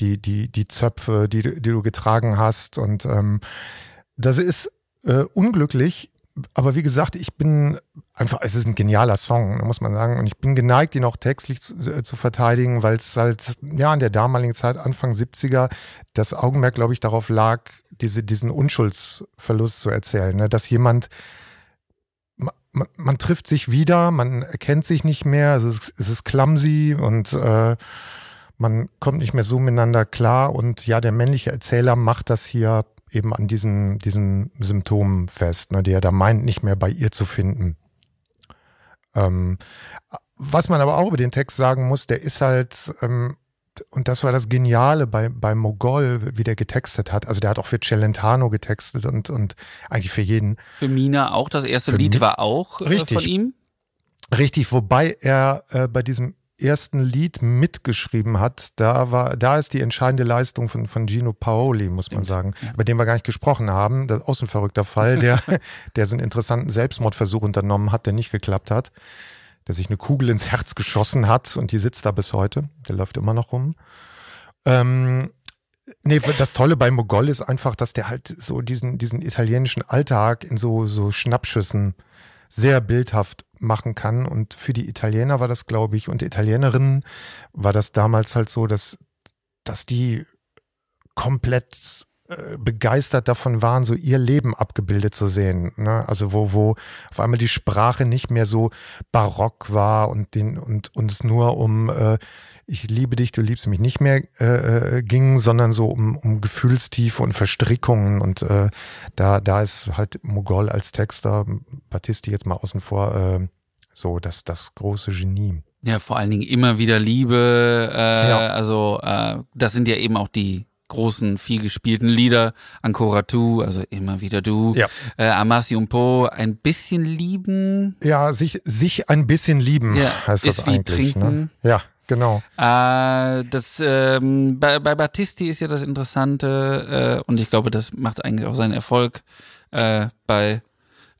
die, die, die Zöpfe, die, die du getragen hast. Und ähm, das ist äh, unglücklich, aber wie gesagt, ich bin einfach, es ist ein genialer Song, muss man sagen. Und ich bin geneigt, ihn auch textlich zu, äh, zu verteidigen, weil es halt, ja, in der damaligen Zeit, Anfang 70er, das Augenmerk, glaube ich, darauf lag, diese, diesen Unschuldsverlust zu erzählen. Ne? Dass jemand man, man, trifft sich wieder, man erkennt sich nicht mehr, es ist, es ist clumsy und äh, man kommt nicht mehr so miteinander klar. Und ja, der männliche Erzähler macht das hier eben an diesen, diesen Symptomen fest, ne, die er da meint, nicht mehr bei ihr zu finden. Ähm, was man aber auch über den Text sagen muss, der ist halt ähm, und das war das Geniale bei, bei Mogol, wie der getextet hat. Also der hat auch für Celentano getextet und, und eigentlich für jeden. Für Mina auch. Das erste für Lied war auch richtig, äh, von ihm. Richtig, wobei er äh, bei diesem ersten Lied mitgeschrieben hat, da war, da ist die entscheidende Leistung von, von Gino Paoli, muss man sagen, ja. über den wir gar nicht gesprochen haben. Das ist auch so ein verrückter Fall, der, [LAUGHS] der so einen interessanten Selbstmordversuch unternommen hat, der nicht geklappt hat der sich eine Kugel ins Herz geschossen hat und die sitzt da bis heute. Der läuft immer noch rum. Ähm, nee, das Tolle bei Mogol ist einfach, dass der halt so diesen, diesen italienischen Alltag in so, so Schnappschüssen sehr bildhaft machen kann. Und für die Italiener war das, glaube ich, und Italienerinnen war das damals halt so, dass, dass die komplett begeistert davon waren, so ihr Leben abgebildet zu sehen. Ne? Also wo, wo auf einmal die Sprache nicht mehr so barock war und den und, und es nur um äh, ich liebe dich, du liebst mich nicht mehr äh, äh, ging, sondern so um, um Gefühlstiefe und Verstrickungen. Und äh, da, da ist halt Mogol als Texter, Battisti jetzt mal außen vor, äh, so das, das große Genie. Ja, vor allen Dingen immer wieder Liebe. Äh, ja. Also äh, das sind ja eben auch die großen, viel gespielten Lieder. Ancora tu, also immer wieder du. Ja. Äh, Amasi und Po, ein bisschen lieben. Ja, sich, sich ein bisschen lieben ja, heißt das eigentlich. Ne? Trinken. Ne? Ja, genau. Äh, das, ähm, bei, bei Battisti ist ja das Interessante, äh, und ich glaube, das macht eigentlich auch seinen Erfolg äh, bei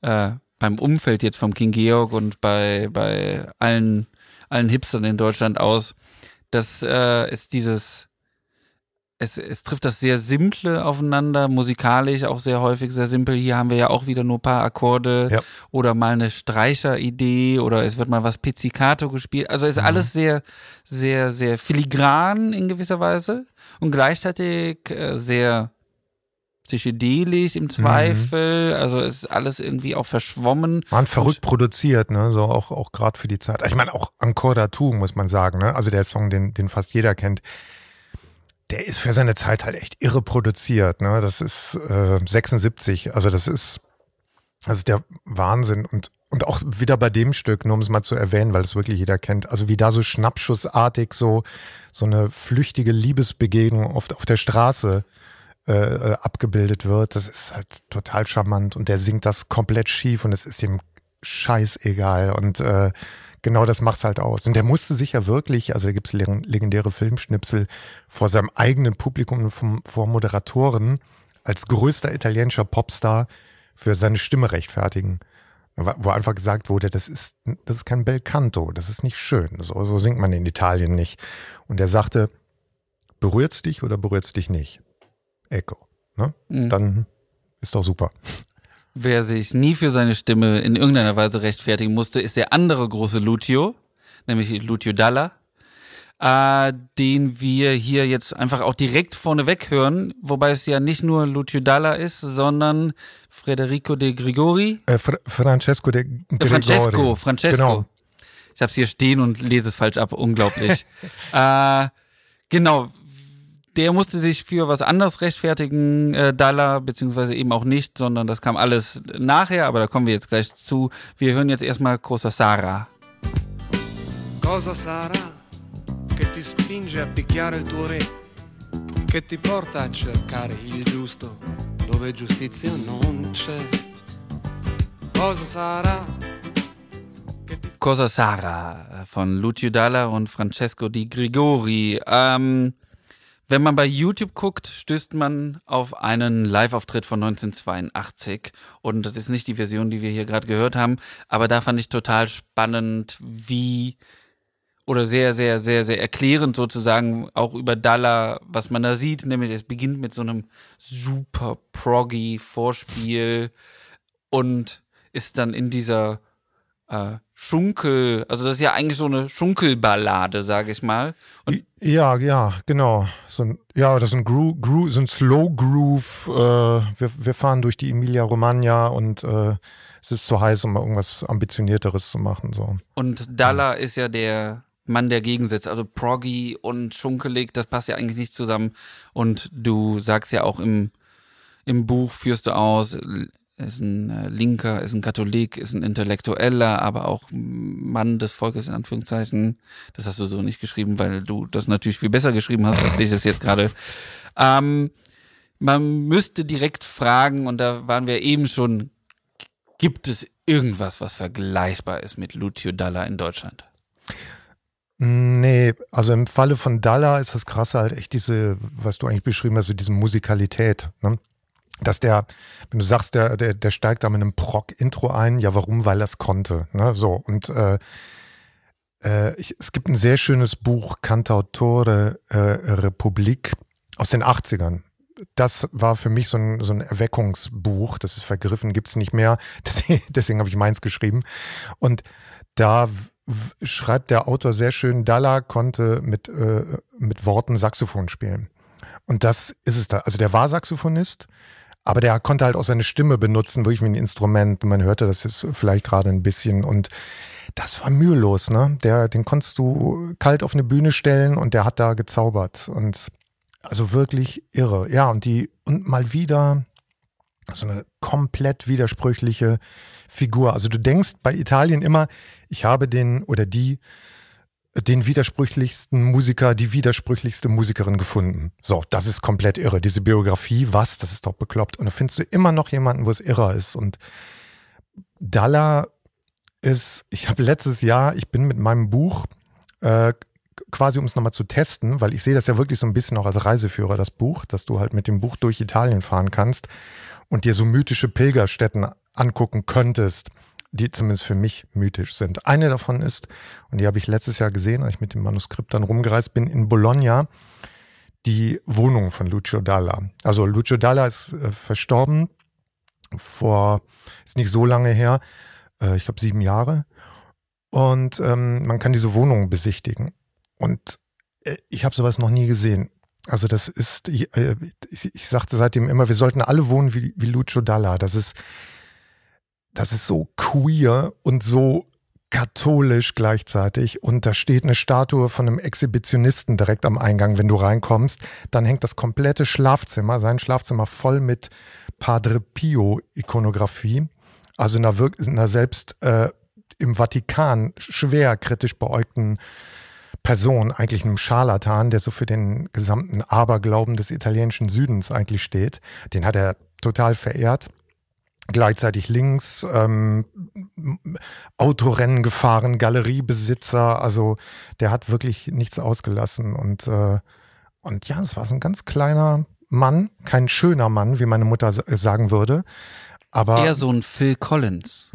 äh, beim Umfeld jetzt vom King Georg und bei, bei allen, allen Hipstern in Deutschland aus, dass äh, es dieses es, es trifft das sehr Simple aufeinander, musikalisch auch sehr häufig sehr simpel. Hier haben wir ja auch wieder nur ein paar Akkorde ja. oder mal eine Streicheridee oder es wird mal was Pizzicato gespielt. Also ist mhm. alles sehr, sehr, sehr filigran in gewisser Weise und gleichzeitig äh, sehr psychedelisch im Zweifel. Mhm. Also ist alles irgendwie auch verschwommen. Man verrückt produziert, ne? So auch, auch gerade für die Zeit. Ich meine, auch Ancora Tu, muss man sagen, ne? Also der Song, den, den fast jeder kennt der ist für seine Zeit halt echt irre produziert. Ne? Das ist äh, 76, also das ist, das ist der Wahnsinn. Und, und auch wieder bei dem Stück, nur um es mal zu erwähnen, weil es wirklich jeder kennt, also wie da so schnappschussartig so, so eine flüchtige Liebesbegegnung auf, auf der Straße äh, äh, abgebildet wird, das ist halt total charmant und der singt das komplett schief und es ist ihm scheißegal und äh, genau das macht's halt aus. Und der musste sich ja wirklich, also da gibt's legendäre Filmschnipsel vor seinem eigenen Publikum, vom, vor Moderatoren als größter italienischer Popstar für seine Stimme rechtfertigen. Wo einfach gesagt wurde, das ist, das ist kein Bel Canto, das ist nicht schön. So, so singt man in Italien nicht. Und er sagte, berührt's dich oder berührt's dich nicht? Ecco. Ne? Mhm. Dann ist doch super. Wer sich nie für seine Stimme in irgendeiner Weise rechtfertigen musste, ist der andere große Lucio, nämlich Lucio Dalla, äh, den wir hier jetzt einfach auch direkt vorneweg hören, wobei es ja nicht nur Lucio Dalla ist, sondern Federico de Grigori. Äh, Fra Francesco de Grigori. Äh, Francesco, Francesco. Genau. Ich habe es hier stehen und lese es falsch ab, unglaublich. [LAUGHS] äh, genau, der musste sich für was anderes rechtfertigen, äh, Dalla, beziehungsweise eben auch nicht, sondern das kam alles nachher, aber da kommen wir jetzt gleich zu. Wir hören jetzt erstmal Cosa Sara. Cosa Sara? che ti spinge a picchiare il tuo re, che ti porta a cercare il giusto dove giustizia non c'è. Cosa sarà? Cosa Sara von Lucio Dalla und Francesco Di Grigori. Ähm, wenn man bei YouTube guckt, stößt man auf einen Live-Auftritt von 1982. Und das ist nicht die Version, die wir hier gerade gehört haben. Aber da fand ich total spannend, wie oder sehr, sehr, sehr, sehr erklärend sozusagen auch über Dalla, was man da sieht, nämlich es beginnt mit so einem super proggy Vorspiel und ist dann in dieser äh, Schunkel, also das ist ja eigentlich so eine Schunkelballade, sage ich mal. Und ja, ja, genau. So ein, ja, das ist ein, Gro Gro so ein Slow Groove. Äh, wir, wir fahren durch die Emilia Romagna und äh, es ist zu heiß, um mal irgendwas ambitionierteres zu machen. So. Und Dalla ja. ist ja der Mann der Gegensätze. Also Proggy und Schunkelig, das passt ja eigentlich nicht zusammen. Und du sagst ja auch im, im Buch, führst du aus, ist ein äh, Linker, ist ein Katholik, ist ein Intellektueller, aber auch Mann des Volkes in Anführungszeichen. Das hast du so nicht geschrieben, weil du das natürlich viel besser geschrieben hast, als ich das jetzt gerade. Ähm, man müsste direkt fragen, und da waren wir eben schon, gibt es irgendwas, was vergleichbar ist mit Lucio Dalla in Deutschland? Nee, also im Falle von Dalla ist das Krasse halt echt diese, was du eigentlich beschrieben hast, so diese Musikalität. Ne? Dass der, wenn du sagst, der, der, der steigt da mit einem Proc-Intro ein, ja warum? Weil er konnte. Ne? So, und äh, äh, ich, es gibt ein sehr schönes Buch, Cantautore äh, Republik aus den 80ern. Das war für mich so ein, so ein Erweckungsbuch, das ist vergriffen, gibt's nicht mehr. [LAUGHS] Deswegen, deswegen habe ich meins geschrieben. Und da schreibt der Autor sehr schön, Dalla konnte mit, äh, mit Worten Saxophon spielen. Und das ist es da. Also der war Saxophonist, aber der konnte halt auch seine Stimme benutzen, wirklich wie ein Instrument. Man hörte das jetzt vielleicht gerade ein bisschen und das war mühelos, ne? Der, den konntest du kalt auf eine Bühne stellen und der hat da gezaubert. Und also wirklich irre. Ja, und die, und mal wieder so eine komplett widersprüchliche Figur. Also du denkst bei Italien immer, ich habe den oder die den widersprüchlichsten Musiker, die widersprüchlichste Musikerin gefunden. So, das ist komplett irre. Diese Biografie, was? Das ist doch bekloppt. Und da findest du immer noch jemanden, wo es irrer ist. Und Dalla ist, ich habe letztes Jahr, ich bin mit meinem Buch äh, quasi, um es nochmal zu testen, weil ich sehe das ja wirklich so ein bisschen auch als Reiseführer, das Buch, dass du halt mit dem Buch durch Italien fahren kannst und dir so mythische Pilgerstätten angucken könntest, die zumindest für mich mythisch sind. Eine davon ist, und die habe ich letztes Jahr gesehen, als ich mit dem Manuskript dann rumgereist bin, in Bologna, die Wohnung von Lucio Dalla. Also Lucio Dalla ist äh, verstorben vor, ist nicht so lange her, äh, ich glaube sieben Jahre. Und ähm, man kann diese Wohnung besichtigen. Und äh, ich habe sowas noch nie gesehen. Also das ist, ich, äh, ich, ich, sagte seitdem immer, wir sollten alle wohnen wie, wie Lucio Dalla. Das ist, das ist so queer und so katholisch gleichzeitig und da steht eine Statue von einem Exhibitionisten direkt am Eingang, wenn du reinkommst, dann hängt das komplette Schlafzimmer, sein Schlafzimmer voll mit Padre Pio Ikonografie, also einer, einer selbst äh, im Vatikan schwer kritisch beäugten Person, eigentlich einem Scharlatan, der so für den gesamten Aberglauben des italienischen Südens eigentlich steht. Den hat er total verehrt gleichzeitig links ähm, Autorennen gefahren, Galeriebesitzer, also der hat wirklich nichts ausgelassen und äh, und ja, es war so ein ganz kleiner Mann, kein schöner Mann, wie meine Mutter sagen würde. Aber Eher so ein Phil Collins.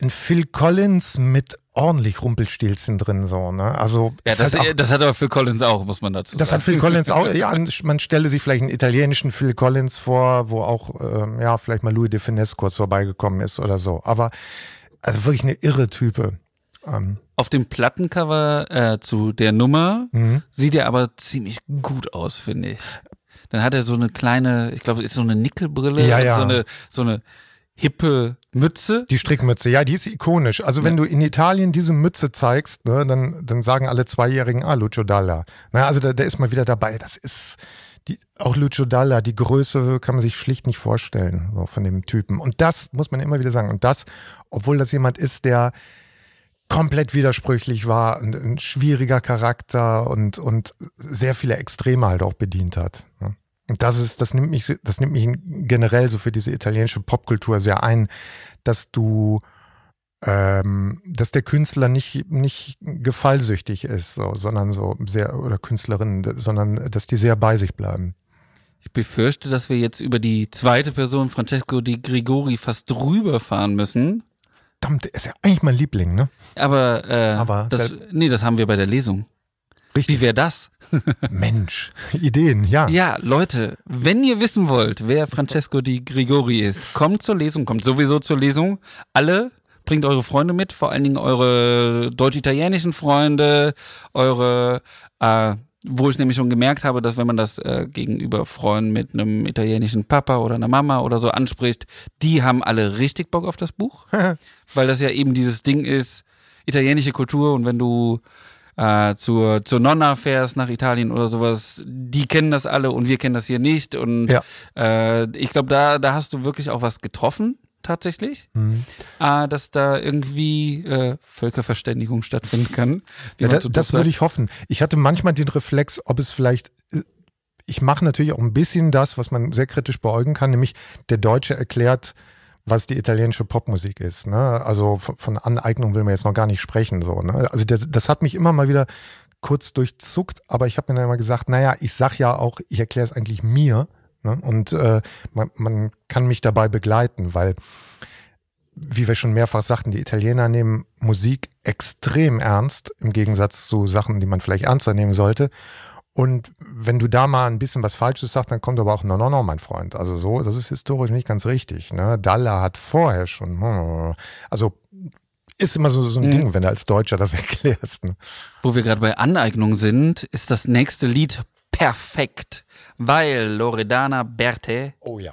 Ein Phil Collins mit ordentlich Rumpelstilzchen drin, so, ne? Also, ja, das, halt auch, das, hat aber Phil Collins auch, muss man dazu das sagen. Das hat Phil Collins auch, [LAUGHS] ja, man stelle sich vielleicht einen italienischen Phil Collins vor, wo auch, ähm, ja, vielleicht mal Louis de Finesse kurz vorbeigekommen ist oder so. Aber, also wirklich eine irre Type. Ähm. Auf dem Plattencover äh, zu der Nummer mhm. sieht er aber ziemlich gut aus, finde ich. Dann hat er so eine kleine, ich glaube, ist so eine Nickelbrille, ja, ja. so eine, so eine hippe Mütze. Die Strickmütze, ja, die ist ikonisch. Also wenn ja. du in Italien diese Mütze zeigst, ne, dann, dann sagen alle Zweijährigen, ah, Lucio Dalla. Na, also der, der ist mal wieder dabei. Das ist die, auch Lucio Dalla, die Größe kann man sich schlicht nicht vorstellen so, von dem Typen. Und das muss man immer wieder sagen. Und das, obwohl das jemand ist, der komplett widersprüchlich war, ein, ein schwieriger Charakter und, und sehr viele Extreme halt auch bedient hat. Ne? Das ist, das nimmt mich, das nimmt mich generell so für diese italienische Popkultur sehr ein, dass du, ähm, dass der Künstler nicht, nicht gefallsüchtig ist, so, sondern so sehr, oder Künstlerin, sondern dass die sehr bei sich bleiben. Ich befürchte, dass wir jetzt über die zweite Person, Francesco di Grigori, fast drüber fahren müssen. Verdammt, ist ja eigentlich mein Liebling, ne? Aber, äh, Aber das, nee, das haben wir bei der Lesung. Richtig. Wie wäre das? [LAUGHS] Mensch, Ideen, ja. Ja, Leute, wenn ihr wissen wollt, wer Francesco di Grigori ist, kommt zur Lesung, kommt sowieso zur Lesung. Alle bringt eure Freunde mit, vor allen Dingen eure deutsch-italienischen Freunde, eure, äh, wo ich nämlich schon gemerkt habe, dass wenn man das äh, gegenüber Freunden mit einem italienischen Papa oder einer Mama oder so anspricht, die haben alle richtig Bock auf das Buch, [LAUGHS] weil das ja eben dieses Ding ist, italienische Kultur und wenn du äh, zur, zur Nonna fährst nach Italien oder sowas, die kennen das alle und wir kennen das hier nicht. Und ja. äh, ich glaube, da, da hast du wirklich auch was getroffen tatsächlich, mhm. äh, dass da irgendwie äh, Völkerverständigung stattfinden kann. Ja, das, das würde ich hoffen. Ich hatte manchmal den Reflex, ob es vielleicht äh, ich mache natürlich auch ein bisschen das, was man sehr kritisch beäugen kann, nämlich der Deutsche erklärt was die italienische Popmusik ist. Ne? Also von Aneignung will man jetzt noch gar nicht sprechen. So, ne? Also das, das hat mich immer mal wieder kurz durchzuckt, aber ich habe mir dann immer gesagt, naja, ich sag ja auch, ich erkläre es eigentlich mir ne? und äh, man, man kann mich dabei begleiten, weil wie wir schon mehrfach sagten, die Italiener nehmen Musik extrem ernst, im Gegensatz zu Sachen, die man vielleicht ernster nehmen sollte. Und wenn du da mal ein bisschen was Falsches sagst, dann kommt aber auch, no, no, no, mein Freund. Also so, das ist historisch nicht ganz richtig. Ne? Dalla hat vorher schon, also ist immer so, so ein mhm. Ding, wenn du als Deutscher das [LAUGHS] erklärst. Ne? Wo wir gerade bei Aneignung sind, ist das nächste Lied perfekt, weil Loredana Berte oh, ja.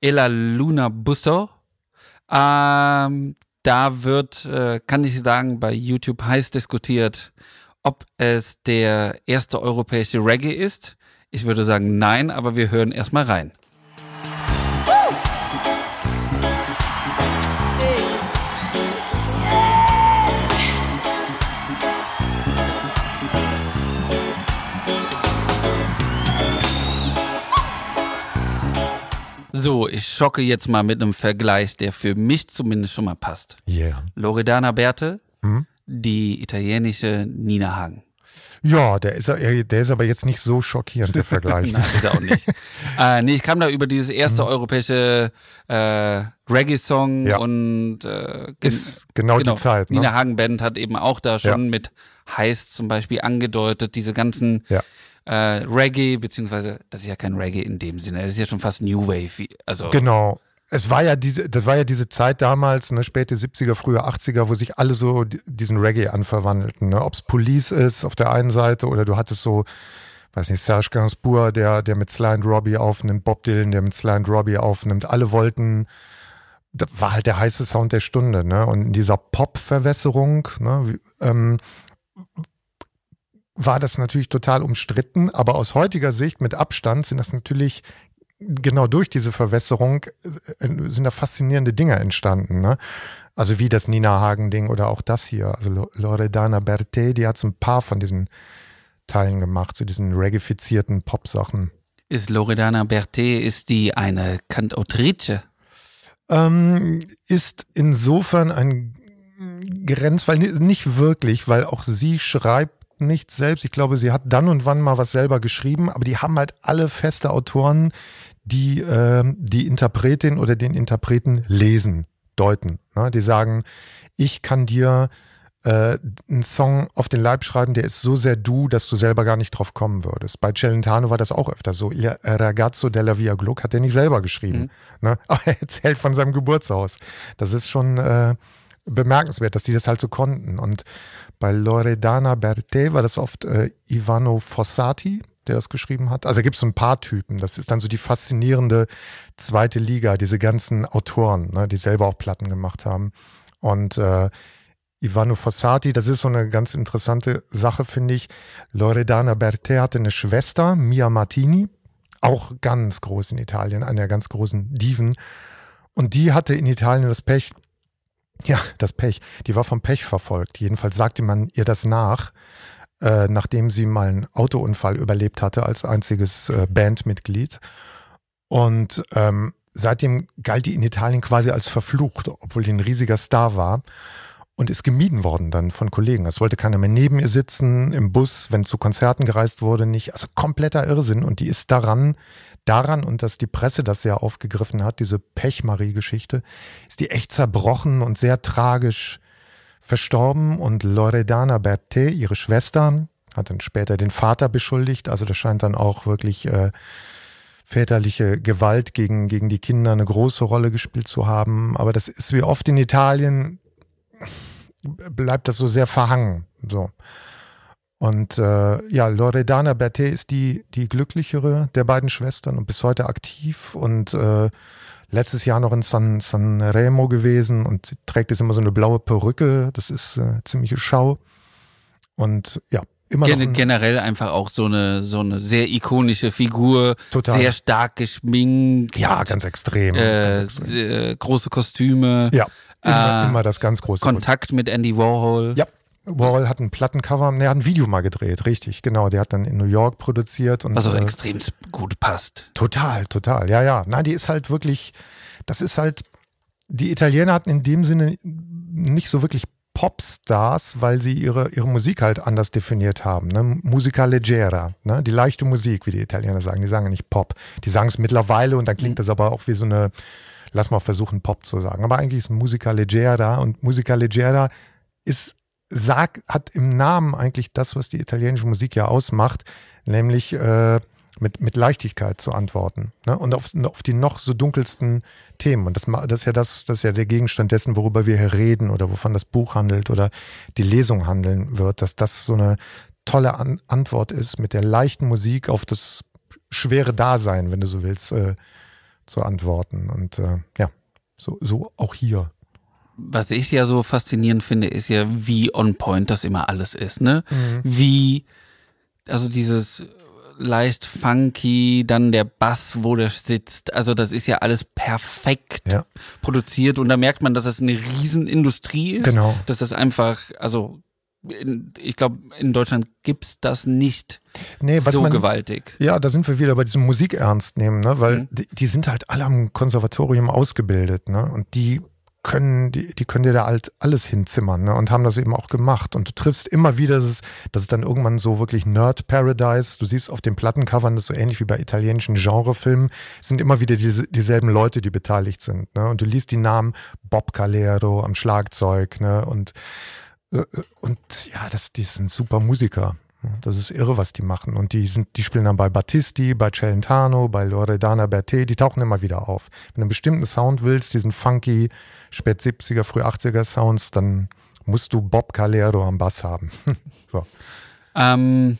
e la Luna Busso, ähm, da wird, äh, kann ich sagen, bei YouTube heiß diskutiert, ob es der erste europäische Reggae ist. Ich würde sagen nein, aber wir hören erstmal rein. So, ich schocke jetzt mal mit einem Vergleich, der für mich zumindest schon mal passt. Yeah. Loredana Berthe, mhm die italienische Nina Hagen. Ja, der ist, der ist aber jetzt nicht so schockierend, der Vergleich. [LAUGHS] Nein, ist er auch nicht. [LAUGHS] äh, nee, ich kam da über dieses erste mhm. europäische äh, Reggae-Song ja. und äh, ist genau, genau, die Zeit. Ne? Nina Hagen Band hat eben auch da schon ja. mit Heiß zum Beispiel angedeutet, diese ganzen ja. äh, Reggae, beziehungsweise das ist ja kein Reggae in dem Sinne, das ist ja schon fast New Wave. Also, genau, es war ja diese, das war ja diese Zeit damals, ne, späte 70er, frühe 80er, wo sich alle so diesen Reggae anverwandelten. Ne? Ob es Police ist auf der einen Seite oder du hattest so, weiß nicht, Serge Gainsbourg, der, der mit Sly and Robbie aufnimmt, Bob Dylan, der mit Sly and Robbie aufnimmt. Alle wollten, das war halt der heiße Sound der Stunde. Ne? Und in dieser Pop-Verwässerung, ne, ähm, war das natürlich total umstritten, aber aus heutiger Sicht mit Abstand sind das natürlich genau durch diese Verwässerung äh, sind da faszinierende Dinge entstanden. Ne? Also wie das Nina Hagen-Ding oder auch das hier. Also Loredana Berté, die hat so ein paar von diesen Teilen gemacht, so diesen reggaefizierten Pop-Sachen. Ist Loredana Berté, ist die eine Cantautrice? Ähm, ist insofern ein Grenzfall, nicht wirklich, weil auch sie schreibt überhaupt nichts selbst. Ich glaube, sie hat dann und wann mal was selber geschrieben, aber die haben halt alle feste Autoren, die äh, die Interpretin oder den Interpreten lesen, deuten. Ne? Die sagen, ich kann dir äh, einen Song auf den Leib schreiben, der ist so sehr du, dass du selber gar nicht drauf kommen würdest. Bei Celentano war das auch öfter so. Il Ragazzo della Via Gluck hat er nicht selber geschrieben. Mhm. Ne? [LAUGHS] Aber er erzählt von seinem Geburtshaus. Das ist schon äh, bemerkenswert, dass die das halt so konnten. Und bei Loredana Bertè war das oft äh, Ivano Fossati, der das geschrieben hat. Also gibt es ein paar Typen. Das ist dann so die faszinierende zweite Liga, diese ganzen Autoren, ne, die selber auch Platten gemacht haben. Und äh, Ivano Fossati, das ist so eine ganz interessante Sache, finde ich. Loredana Bertè hatte eine Schwester, Mia Martini, auch ganz groß in Italien, eine der ganz großen Diven. Und die hatte in Italien das Pech, ja, das Pech, die war vom Pech verfolgt. Jedenfalls sagte man ihr das nach, äh, nachdem sie mal einen Autounfall überlebt hatte als einziges äh, Bandmitglied. Und ähm, seitdem galt die in Italien quasi als verflucht, obwohl die ein riesiger Star war und ist gemieden worden dann von Kollegen. Es wollte keiner mehr neben ihr sitzen, im Bus, wenn zu Konzerten gereist wurde, nicht. Also kompletter Irrsinn. Und die ist daran, daran, und dass die Presse das sehr aufgegriffen hat, diese Pechmarie-Geschichte, ist die echt zerbrochen und sehr tragisch verstorben. Und Loredana Berthe, ihre Schwester, hat dann später den Vater beschuldigt. Also das scheint dann auch wirklich äh, väterliche Gewalt gegen, gegen die Kinder eine große Rolle gespielt zu haben. Aber das ist wie oft in Italien bleibt das so sehr verhangen. So. Und äh, ja, Loredana Berthe ist die, die glücklichere der beiden Schwestern und bis heute aktiv und äh, letztes Jahr noch in San, San Remo gewesen und trägt jetzt immer so eine blaue Perücke. Das ist äh, ziemliche Schau. Und ja, immer Gen noch generell einfach auch so eine so eine sehr ikonische Figur, Total. sehr stark geschminkt. Ja, ganz extrem. Äh, ganz extrem. Sehr, große Kostüme. Ja. Immer, äh, immer das ganz große. Kontakt mit Andy Warhol. Ja. Warhol hat ein Plattencover, ne, hat ein Video mal gedreht, richtig, genau. Der hat dann in New York produziert und. Was auch äh, extrem gut passt. Total, total, ja, ja. Nein, die ist halt wirklich, das ist halt, die Italiener hatten in dem Sinne nicht so wirklich Popstars, weil sie ihre, ihre Musik halt anders definiert haben. Ne? Musica leggera, ne? die leichte Musik, wie die Italiener sagen. Die sagen ja nicht Pop. Die sagen es mittlerweile und dann klingt mhm. das aber auch wie so eine lass mal versuchen, Pop zu sagen. Aber eigentlich ist Musica Leggera und Musica Leggera ist, sag, hat im Namen eigentlich das, was die italienische Musik ja ausmacht, nämlich äh, mit, mit Leichtigkeit zu antworten. Ne? Und auf, auf die noch so dunkelsten Themen. Und das, das ist ja das, das ist ja der Gegenstand dessen, worüber wir hier reden oder wovon das Buch handelt oder die Lesung handeln wird, dass das so eine tolle An Antwort ist mit der leichten Musik auf das schwere Dasein, wenn du so willst, äh, zu antworten. Und äh, ja, so, so auch hier. Was ich ja so faszinierend finde, ist ja, wie on point das immer alles ist, ne? Mhm. Wie, also dieses leicht funky, dann der Bass, wo der sitzt. Also das ist ja alles perfekt ja. produziert und da merkt man, dass das eine Riesenindustrie ist. Genau. Dass das einfach, also in, ich glaube, in Deutschland gibt es das nicht nee, so man, gewaltig. Ja, da sind wir wieder bei diesem Musik ernst nehmen, ne? weil mhm. die, die, sind halt alle am Konservatorium ausgebildet ne? und die können, die, die können dir da halt alles hinzimmern ne? und haben das eben auch gemacht. Und du triffst immer wieder, das ist, das ist dann irgendwann so wirklich Nerd-Paradise. Du siehst auf den Plattencovern, das ist so ähnlich wie bei italienischen Genrefilmen, sind immer wieder diese, dieselben Leute, die beteiligt sind. Ne? Und du liest die Namen Bob Calero am Schlagzeug ne? und und ja, das, die sind super Musiker. Das ist irre, was die machen. Und die sind, die spielen dann bei Battisti, bei Celentano, bei Loredana Bertè, die tauchen immer wieder auf. Wenn du einen bestimmten Sound willst, diesen funky, spät 70er, früh 80er Sounds, dann musst du Bob Calero am Bass haben. [LAUGHS] so. Ähm,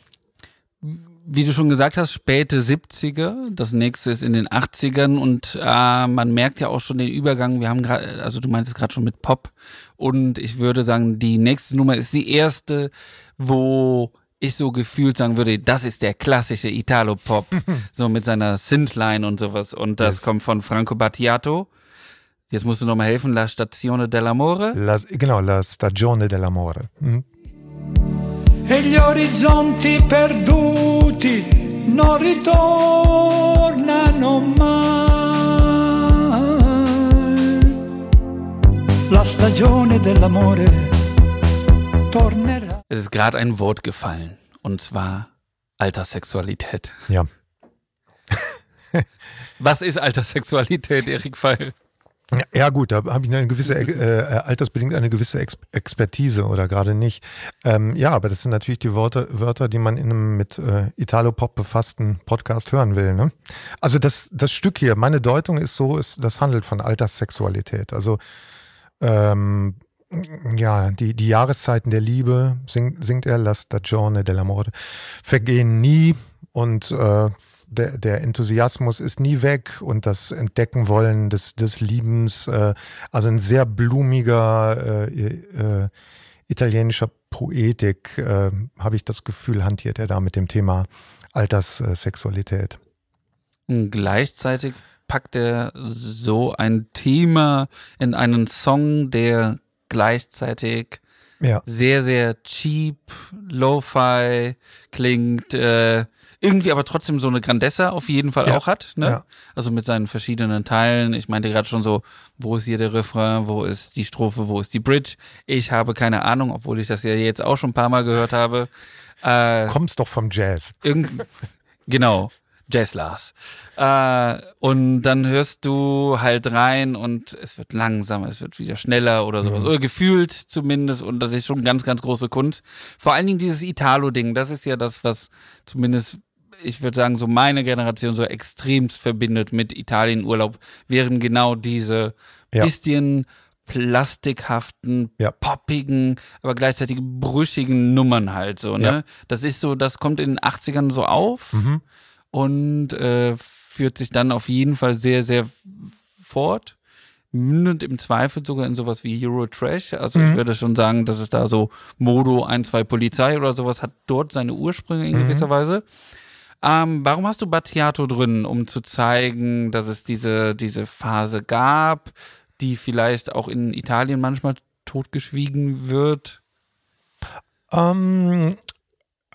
wie du schon gesagt hast, späte 70er, das nächste ist in den 80ern und äh, man merkt ja auch schon den Übergang. Wir haben gerade, also du meinst es gerade schon mit Pop und ich würde sagen, die nächste Nummer ist die erste, wo ich so gefühlt sagen würde, das ist der klassische Italo-Pop, [LAUGHS] so mit seiner Synthline und sowas. Und das yes. kommt von Franco Battiato. Jetzt musst du nochmal helfen, La Stazione dell'Amore. La, genau, La Stagione dell'Amore. Mhm. E gli orizzonti perduti non ritornano mai. La stagione dell'amore tornerà. Es ist gerade ein Wort gefallen. Und zwar Alterssexualität. Ja. [LAUGHS] Was ist Alterssexualität, Erik Pfeil? Ja gut, da habe ich eine gewisse, äh, äh, altersbedingt eine gewisse Ex Expertise oder gerade nicht. Ähm, ja, aber das sind natürlich die Wörter, Wörter die man in einem mit äh, Italo-Pop befassten Podcast hören will. Ne? Also das, das Stück hier, meine Deutung ist so, ist, das handelt von Alterssexualität. Also ähm, ja, die, die Jahreszeiten der Liebe, singt, singt er, La Stagione dell'amore, vergehen nie und äh, der, der Enthusiasmus ist nie weg und das Entdecken wollen des, des Liebens, äh, also ein sehr blumiger äh, äh, italienischer Poetik, äh, habe ich das Gefühl, hantiert er da mit dem Thema Alterssexualität. Und gleichzeitig packt er so ein Thema in einen Song, der gleichzeitig ja. sehr, sehr cheap, lo-fi klingt, äh, irgendwie aber trotzdem so eine Grandessa auf jeden Fall ja. auch hat. Ne? Ja. Also mit seinen verschiedenen Teilen. Ich meinte gerade schon so, wo ist hier der Refrain, wo ist die Strophe, wo ist die Bridge? Ich habe keine Ahnung, obwohl ich das ja jetzt auch schon ein paar Mal gehört habe. Äh, Kommt's doch vom Jazz. [LAUGHS] genau. Jazz Lars. Äh, und dann hörst du halt rein und es wird langsamer, es wird wieder schneller oder sowas. Mhm. Oder gefühlt zumindest. Und das ist schon ganz, ganz große Kunst. Vor allen Dingen dieses Italo-Ding, das ist ja das, was zumindest ich würde sagen, so meine Generation so extremst verbindet mit Italienurlaub, wären genau diese ja. bisschen plastikhaften, ja. poppigen, aber gleichzeitig brüchigen Nummern halt so, ne? Ja. Das ist so, das kommt in den 80ern so auf mhm. und äh, führt sich dann auf jeden Fall sehr, sehr fort. Mündet im Zweifel sogar in sowas wie Eurotrash. Also mhm. ich würde schon sagen, dass es da so Modo 1, 2 Polizei oder sowas hat dort seine Ursprünge in mhm. gewisser Weise. Ähm, warum hast du Battiato drin, um zu zeigen, dass es diese, diese Phase gab, die vielleicht auch in Italien manchmal totgeschwiegen wird? Ähm,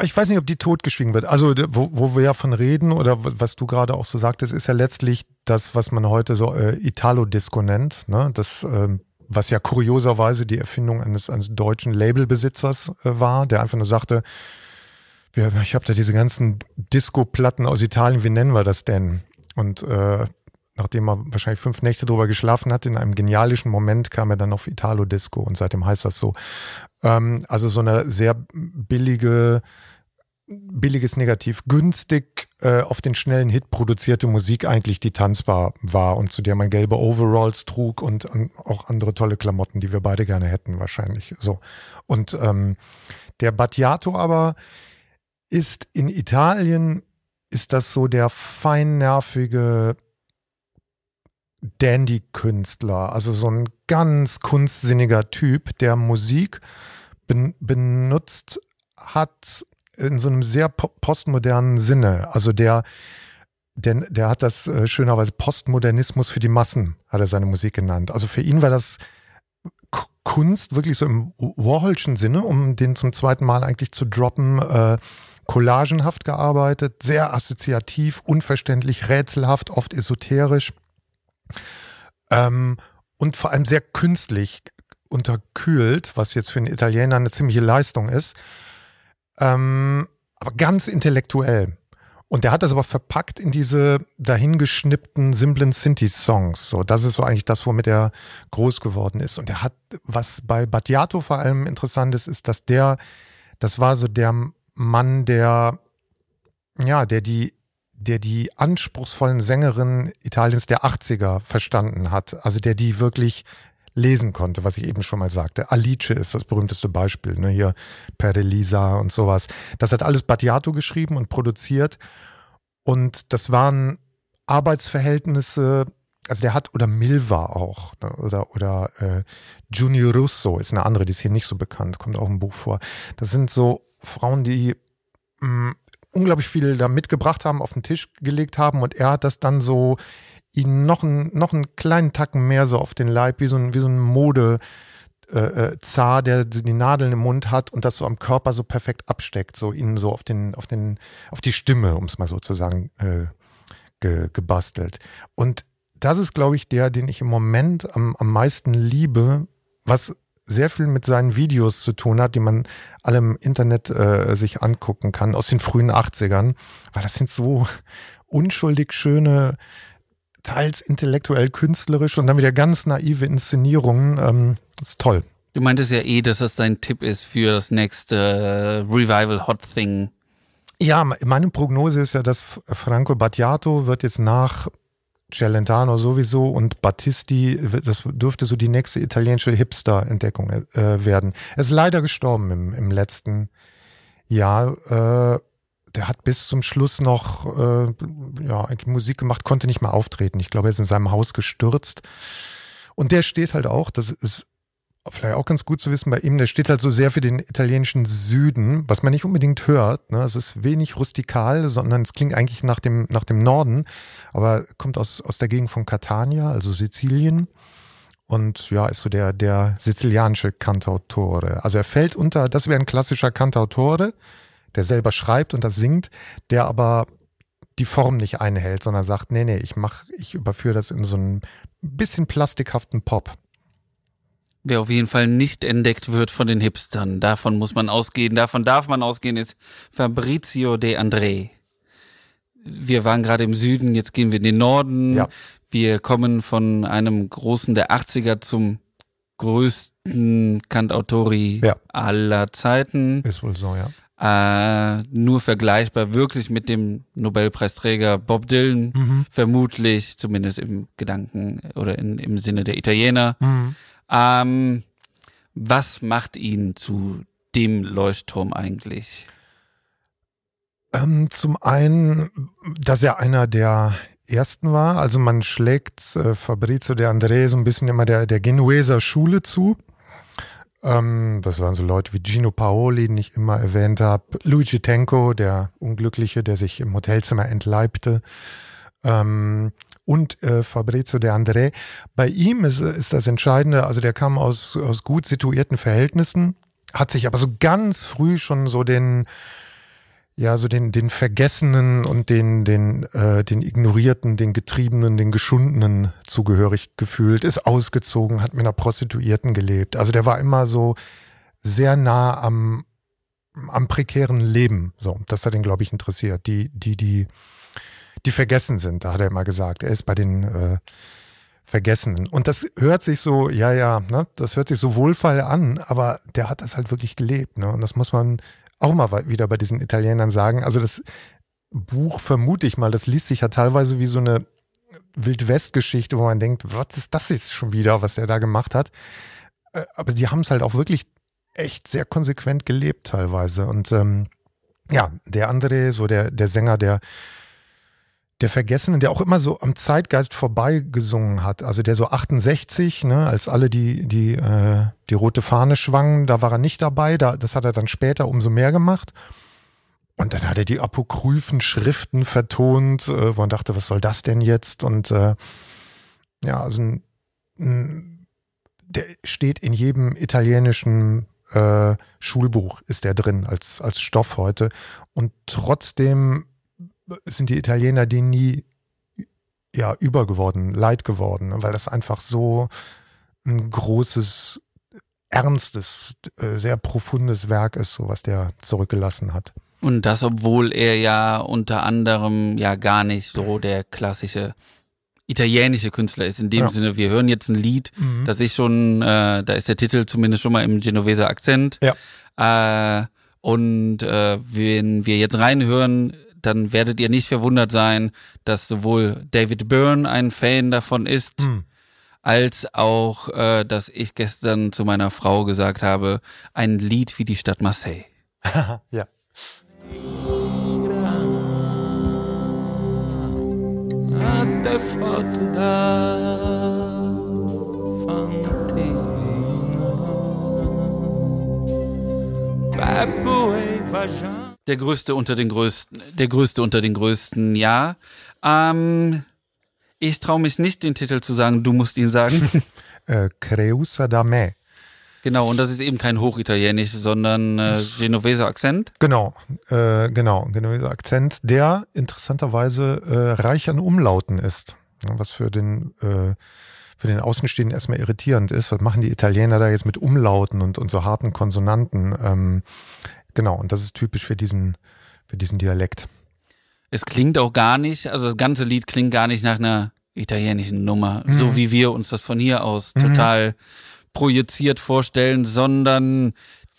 ich weiß nicht, ob die totgeschwiegen wird. Also, wo, wo wir ja von reden oder was du gerade auch so sagtest, ist ja letztlich das, was man heute so äh, Italo-Disco nennt. Ne? Das, äh, was ja kurioserweise die Erfindung eines, eines deutschen Labelbesitzers äh, war, der einfach nur sagte, ich habe da diese ganzen Disco-Platten aus Italien, wie nennen wir das denn? Und äh, nachdem er wahrscheinlich fünf Nächte drüber geschlafen hat, in einem genialischen Moment kam er dann auf Italo-Disco und seitdem heißt das so. Ähm, also so eine sehr billige, billiges Negativ, günstig äh, auf den schnellen Hit produzierte Musik eigentlich, die tanzbar war und zu der man gelbe Overalls trug und ähm, auch andere tolle Klamotten, die wir beide gerne hätten wahrscheinlich. So. Und ähm, der Battiato aber ist in Italien, ist das so der feinnervige Dandy-Künstler, also so ein ganz kunstsinniger Typ, der Musik ben benutzt hat in so einem sehr postmodernen Sinne. Also der, der, der hat das äh, schönerweise Postmodernismus für die Massen, hat er seine Musik genannt. Also für ihn war das Kunst wirklich so im Warholschen Sinne, um den zum zweiten Mal eigentlich zu droppen, äh, collagenhaft gearbeitet, sehr assoziativ, unverständlich, rätselhaft, oft esoterisch ähm, und vor allem sehr künstlich unterkühlt, was jetzt für einen Italiener eine ziemliche Leistung ist, ähm, aber ganz intellektuell. Und der hat das aber verpackt in diese dahingeschnippten, simplen Sinti-Songs. So, das ist so eigentlich das, womit er groß geworden ist. Und er hat, was bei Battiato vor allem interessant ist, ist, dass der, das war so der Mann, der, ja, der die, der die anspruchsvollen Sängerinnen Italiens der 80er verstanden hat. Also der die wirklich lesen konnte, was ich eben schon mal sagte. Alice ist das berühmteste Beispiel, ne? hier Perelisa und sowas. Das hat alles Battiato geschrieben und produziert. Und das waren Arbeitsverhältnisse, also der hat, oder Milva auch, ne? oder, oder äh, Junior Russo ist eine andere, die ist hier nicht so bekannt, kommt auch im Buch vor. Das sind so Frauen, die mh, mm, unglaublich viel da mitgebracht haben, auf den Tisch gelegt haben und er hat das dann so ihn noch, ein, noch einen kleinen Tacken mehr so auf den Leib, wie so ein, wie so ein Mode. Äh, äh Zar, der die Nadeln im Mund hat und das so am Körper so perfekt absteckt, so ihn so auf den, auf den, auf die Stimme, um es mal so zu sagen, äh, ge, gebastelt. Und das ist, glaube ich, der, den ich im Moment am, am meisten liebe, was sehr viel mit seinen Videos zu tun hat, die man alle im Internet äh, sich angucken kann, aus den frühen 80ern, weil das sind so unschuldig schöne, teils intellektuell künstlerisch und dann wieder ganz naive Inszenierungen. Ähm, das ist toll. Du meintest ja eh, dass das dein Tipp ist für das nächste äh, Revival Hot Thing. Ja, meine Prognose ist ja, dass Franco Battiato wird jetzt nach Celentano sowieso und Battisti, das dürfte so die nächste italienische Hipster-Entdeckung äh, werden. Er ist leider gestorben im, im letzten Jahr. Äh, der hat bis zum Schluss noch äh, ja, Musik gemacht, konnte nicht mehr auftreten. Ich glaube, er ist in seinem Haus gestürzt. Und der steht halt auch, das ist vielleicht auch ganz gut zu wissen bei ihm, der steht halt so sehr für den italienischen Süden, was man nicht unbedingt hört. Ne? Es ist wenig rustikal, sondern es klingt eigentlich nach dem, nach dem Norden, aber kommt aus, aus der Gegend von Catania, also Sizilien. Und ja, ist so der, der sizilianische Cantautore. Also er fällt unter, das wäre ein klassischer Cantautore, der selber schreibt und das singt, der aber die Form nicht einhält, sondern sagt, nee, nee, ich mach, ich überführe das in so einen bisschen plastikhaften Pop. Wer auf jeden Fall nicht entdeckt wird von den Hipstern, davon muss man ausgehen, davon darf man ausgehen, ist Fabrizio De André. Wir waren gerade im Süden, jetzt gehen wir in den Norden. Ja. Wir kommen von einem großen der 80er zum größten Cantautori ja. aller Zeiten. Ist wohl so, ja. Äh, nur vergleichbar wirklich mit dem Nobelpreisträger Bob Dylan, mhm. vermutlich, zumindest im Gedanken oder in, im Sinne der Italiener. Mhm. Ähm, was macht ihn zu dem Leuchtturm eigentlich? Ähm, zum einen, dass er einer der ersten war. Also man schlägt äh, Fabrizio de André so ein bisschen immer der, der Genueser Schule zu. Ähm, das waren so Leute wie Gino Paoli, den ich immer erwähnt habe. Luigi Tenco, der Unglückliche, der sich im Hotelzimmer entleibte. Ähm, und äh, Fabrizio de André. Bei ihm ist, ist das Entscheidende, also der kam aus, aus gut situierten Verhältnissen, hat sich aber so ganz früh schon so den, ja, so den, den Vergessenen und den, den, äh, den Ignorierten, den Getriebenen, den Geschundenen zugehörig gefühlt, ist ausgezogen, hat mit einer Prostituierten gelebt. Also der war immer so sehr nah am, am prekären Leben. So, das hat ihn, glaube ich, interessiert. Die, die, die, die vergessen sind, da hat er immer gesagt. Er ist bei den äh, Vergessenen. Und das hört sich so, ja, ja, ne, das hört sich so wohlfeil an, aber der hat das halt wirklich gelebt. Ne? Und das muss man auch mal wieder bei diesen Italienern sagen. Also das Buch vermute ich mal, das liest sich ja teilweise wie so eine Wildwest-Geschichte, wo man denkt, was ist das jetzt schon wieder, was er da gemacht hat. Äh, aber die haben es halt auch wirklich echt sehr konsequent gelebt teilweise. Und ähm, ja, der andere, so der, der Sänger, der der Vergessene, der auch immer so am Zeitgeist vorbeigesungen hat. Also der so 68, ne, als alle die, die, äh, die rote Fahne schwangen, da war er nicht dabei. Da, das hat er dann später umso mehr gemacht. Und dann hat er die apokryphen Schriften vertont, äh, wo man dachte, was soll das denn jetzt? Und äh, ja, also ein, ein, der steht in jedem italienischen äh, Schulbuch, ist der drin als, als Stoff heute. Und trotzdem sind die Italiener denen nie ja, übergeworden, leid geworden, weil das einfach so ein großes, ernstes, äh, sehr profundes Werk ist, so was der zurückgelassen hat. Und das, obwohl er ja unter anderem ja gar nicht so der klassische italienische Künstler ist. In dem ja. Sinne, wir hören jetzt ein Lied, mhm. das ich schon, äh, da ist der Titel zumindest schon mal im Genoveser Akzent. Ja. Äh, und äh, wenn wir jetzt reinhören, dann werdet ihr nicht verwundert sein, dass sowohl David Byrne ein Fan davon ist, hm. als auch, äh, dass ich gestern zu meiner Frau gesagt habe, ein Lied wie die Stadt Marseille. [LAUGHS] ja. Até foto da fantina Bebo e Bajan der größte unter den größten, der größte unter den größten, ja. Ähm, ich traue mich nicht, den Titel zu sagen, du musst ihn sagen. [LAUGHS] äh, Creusa da me. Genau, und das ist eben kein Hochitalienisch, sondern äh, Genoveser Akzent. Genau, äh, genau, Genoveser Akzent, der interessanterweise äh, reich an Umlauten ist. Was für den äh, für den Außenstehenden erstmal irritierend ist. Was machen die Italiener da jetzt mit Umlauten und, und so harten Konsonanten? Ähm, genau, und das ist typisch für diesen, für diesen Dialekt. Es klingt auch gar nicht, also das ganze Lied klingt gar nicht nach einer italienischen Nummer, mhm. so wie wir uns das von hier aus mhm. total projiziert vorstellen, sondern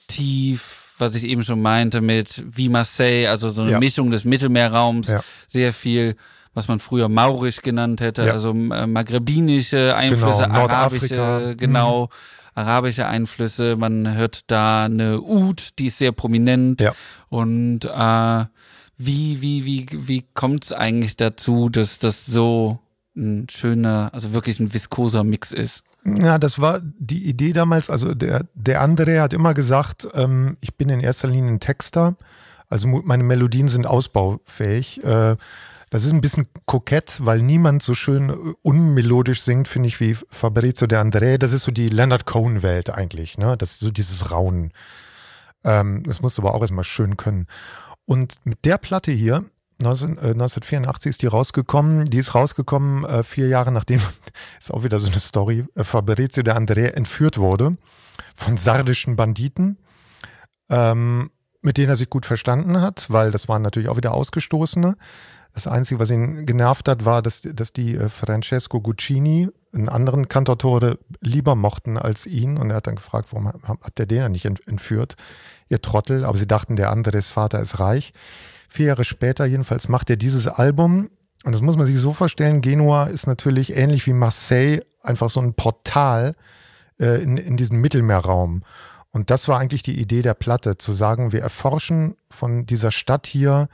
tief, was ich eben schon meinte, mit wie Marseille, also so eine ja. Mischung des Mittelmeerraums, ja. sehr viel, was man früher maurisch genannt hätte, ja. also äh, maghrebinische Einflüsse, genau, arabische, genau. Mhm arabische Einflüsse. Man hört da eine Ud, die ist sehr prominent. Ja. Und äh, wie, wie, wie, wie kommt es eigentlich dazu, dass das so ein schöner, also wirklich ein viskoser Mix ist? Ja, das war die Idee damals. Also der, der andere hat immer gesagt, ähm, ich bin in erster Linie ein Texter. Also meine Melodien sind ausbaufähig. Äh, das ist ein bisschen kokett, weil niemand so schön unmelodisch singt, finde ich, wie Fabrizio de André. Das ist so die Leonard Cohen-Welt eigentlich. Ne? Das ist so dieses Raunen. Ähm, das musst du aber auch erstmal schön können. Und mit der Platte hier, 19, äh, 1984 ist die rausgekommen. Die ist rausgekommen äh, vier Jahre nachdem, [LAUGHS] ist auch wieder so eine Story, äh, Fabrizio de André entführt wurde von sardischen Banditen, ähm, mit denen er sich gut verstanden hat, weil das waren natürlich auch wieder Ausgestoßene. Das Einzige, was ihn genervt hat, war, dass, dass die äh, Francesco Guccini einen anderen Kantautore lieber mochten als ihn. Und er hat dann gefragt, warum habt ihr den ja nicht entführt? Ihr Trottel. Aber sie dachten, der andere des Vater ist reich. Vier Jahre später jedenfalls macht er dieses Album. Und das muss man sich so vorstellen. Genua ist natürlich ähnlich wie Marseille einfach so ein Portal äh, in, in diesem Mittelmeerraum. Und das war eigentlich die Idee der Platte, zu sagen, wir erforschen von dieser Stadt hier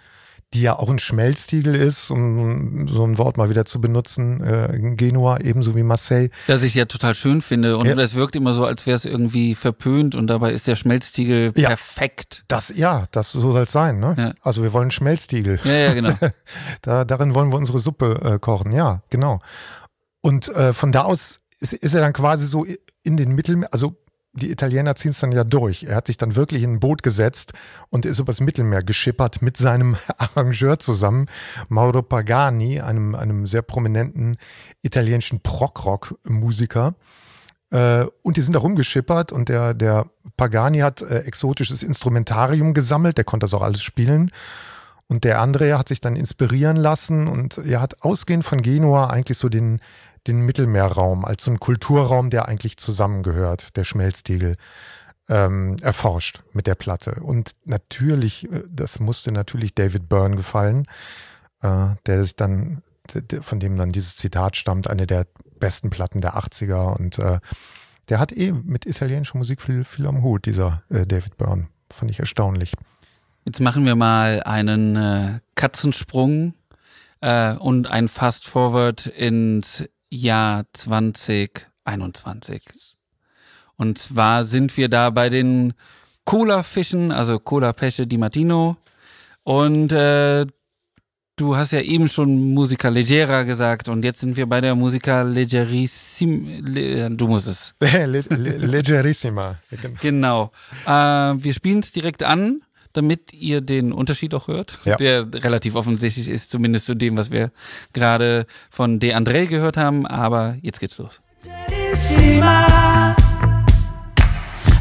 die ja auch ein Schmelztiegel ist, um so ein Wort mal wieder zu benutzen, äh, Genua ebenso wie Marseille. Das ich ja total schön finde und es wirkt immer so, als wäre es irgendwie verpönt und dabei ist der Schmelztiegel ja, perfekt. Das, ja, das so soll es sein. Ne? Ja. Also wir wollen Schmelztiegel. Ja, ja, genau. [LAUGHS] da, darin wollen wir unsere Suppe äh, kochen, ja, genau. Und äh, von da aus ist, ist er dann quasi so in den Mittelmeer, also die Italiener ziehen es dann ja durch. Er hat sich dann wirklich in ein Boot gesetzt und ist übers Mittelmeer geschippert mit seinem [LAUGHS] Arrangeur zusammen, Mauro Pagani, einem, einem sehr prominenten italienischen Prog-Rock-Musiker. Äh, und die sind da rumgeschippert und der, der Pagani hat äh, exotisches Instrumentarium gesammelt, der konnte das auch alles spielen. Und der Andrea hat sich dann inspirieren lassen und er hat ausgehend von Genua eigentlich so den, den Mittelmeerraum als so ein Kulturraum, der eigentlich zusammengehört, der Schmelztiegel, ähm, erforscht mit der Platte. Und natürlich, äh, das musste natürlich David Byrne gefallen, äh, der sich dann, von dem dann dieses Zitat stammt, eine der besten Platten der 80er. Und äh, der hat eh mit italienischer Musik viel, viel am Hut, dieser äh, David Byrne. Fand ich erstaunlich. Jetzt machen wir mal einen äh, Katzensprung äh, und ein Fast Forward ins Jahr 2021. Und zwar sind wir da bei den Cola-Fischen, also Cola-Pesce di Martino. Und äh, du hast ja eben schon Musica Leggera gesagt und jetzt sind wir bei der Musica Leggerissima. Le, du musst es. [LAUGHS] Leggerissima. Genau. Äh, wir spielen es direkt an damit ihr den Unterschied auch hört, ja. der relativ offensichtlich ist, zumindest zu dem, was wir gerade von De André gehört haben. Aber jetzt geht's los.